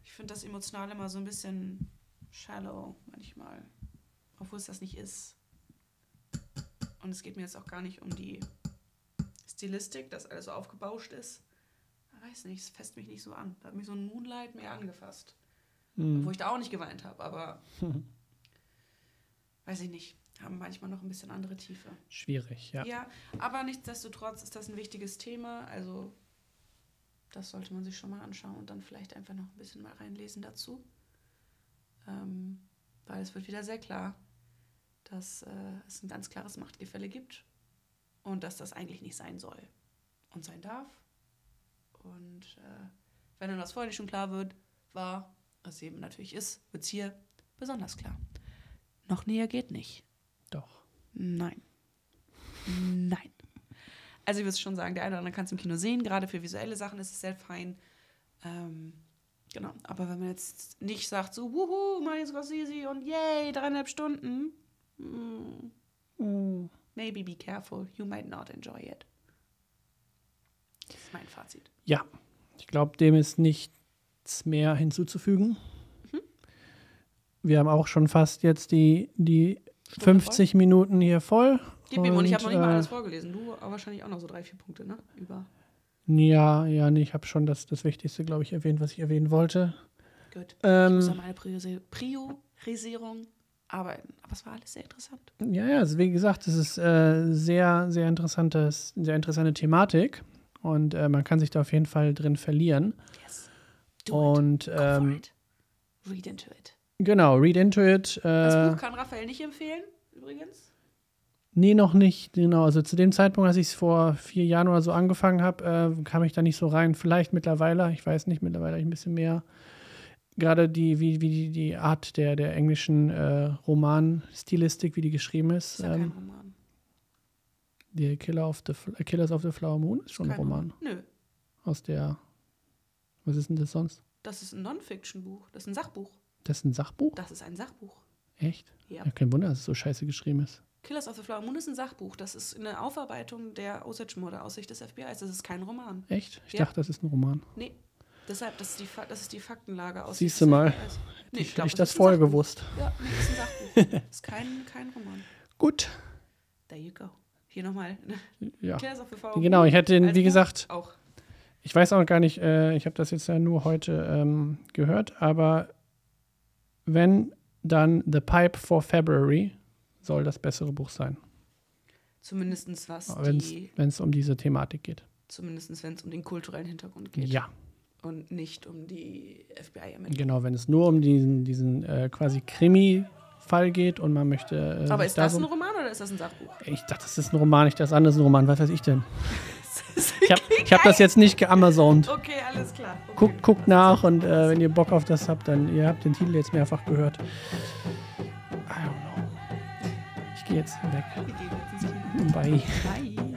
Ich finde das emotional immer so ein bisschen shallow manchmal. Obwohl es das nicht ist. Und es geht mir jetzt auch gar nicht um die Stilistik, dass alles so aufgebauscht ist. Ich weiß nicht, es fässt mich nicht so an. Da hat mich so ein Moonlight mehr angefasst. Mhm. Wo ich da auch nicht geweint habe, aber weiß ich nicht. Haben manchmal noch ein bisschen andere Tiefe. Schwierig, ja. Ja, aber nichtsdestotrotz ist das ein wichtiges Thema. Also, das sollte man sich schon mal anschauen und dann vielleicht einfach noch ein bisschen mal reinlesen dazu. Ähm, weil es wird wieder sehr klar, dass äh, es ein ganz klares Machtgefälle gibt und dass das eigentlich nicht sein soll und sein darf. Und äh, wenn dann das vorher nicht schon klar wird, war, was eben natürlich ist, wird es hier besonders klar. Noch näher geht nicht. Doch. Nein. Nein. Also ich würde schon sagen, der eine oder andere kann es im Kino sehen. Gerade für visuelle Sachen ist es sehr fein. Ähm, genau. Aber wenn man jetzt nicht sagt, so, wuhu, Martin Scorsese und yay, dreieinhalb Stunden. Mm, mm, maybe be careful. You might not enjoy it. Das ist mein Fazit. Ja. Ich glaube, dem ist nicht nichts mehr hinzuzufügen. Mhm. Wir haben auch schon fast jetzt die, die 50 voll. Minuten hier voll. Gib ihm, und ich habe noch nicht mal alles äh, vorgelesen. Du wahrscheinlich auch noch so drei, vier Punkte, ne? Über. Ja, ja, nee, ich habe schon das, das Wichtigste, glaube ich, erwähnt, was ich erwähnen wollte. Gut. Ähm, ich muss meine Priorisierung arbeiten. Aber es war alles sehr interessant. Ja, ja, also wie gesagt, es ist äh, sehr, sehr interessantes, sehr interessante Thematik. Und äh, man kann sich da auf jeden Fall drin verlieren. Do und it. Ähm, Read into it. Genau, read into it. Äh, das Buch kann Raphael nicht empfehlen, übrigens. Nee, noch nicht. Genau. Also zu dem Zeitpunkt, als ich es vor vier Jahren oder so angefangen habe, äh, kam ich da nicht so rein. Vielleicht mittlerweile, ich weiß nicht, mittlerweile ein bisschen mehr. Gerade die, wie, wie die, die Art der, der englischen äh, Roman-Stilistik, wie die geschrieben ist. ist ja ähm, kein Roman. Die Killer of the, Killers of the Flower Moon ist schon ein Roman. Nö, Aus der. Was ist denn das sonst? das ist ein Non-Fiction-Buch. Das ist ein Sachbuch. Das ist ein Sachbuch? Das ist ein Sachbuch. Echt? Ja. Ja, kein Wunder, dass es so scheiße geschrieben ist. Killers of the Flower Moon ist ein Sachbuch. Das ist eine Aufarbeitung der Osage-Morde aus Sicht des FBIs. Das ist kein Roman. Echt? Ich Ja. dachte, das ist ein Roman. Nee. Deshalb, das ist die, Fa- das ist die Faktenlage aus Siehst du mal. FBIs. Nee, ich glaub, ich das vorher Sachbuch. gewusst. Ja, nee, das ist ein Sachbuch. das ist kein, kein Roman. Gut. There you go. Hier nochmal. Ne? Ja. Killers of the Flower Genau, Moon ich hätte, den, wie gesagt, Auch. Ich weiß auch gar nicht, äh, ich habe das jetzt ja nur heute ähm, gehört, aber wenn dann The Pipe for February soll das bessere Buch sein, Zumindest was wenn es um diese Thematik geht. zumindest wenn es um den kulturellen Hintergrund geht. Ja, Und nicht um die FBI-Ermittlungen. genau, wenn es nur um diesen, diesen äh, quasi Krimi-Fall geht und man möchte. Äh, Aber ist da das ein Roman oder ist das ein Sachbuch? Ich dachte, das ist ein Roman, ich das andere ist ein Roman. Was weiß ich denn? Ich habe hab das jetzt nicht geamazont. Okay, alles klar. Okay. Guckt, guckt nach und äh, wenn ihr Bock auf das habt, dann ihr habt den Titel jetzt mehrfach gehört. I don't know. Ich gehe jetzt weg. Bye. Bye.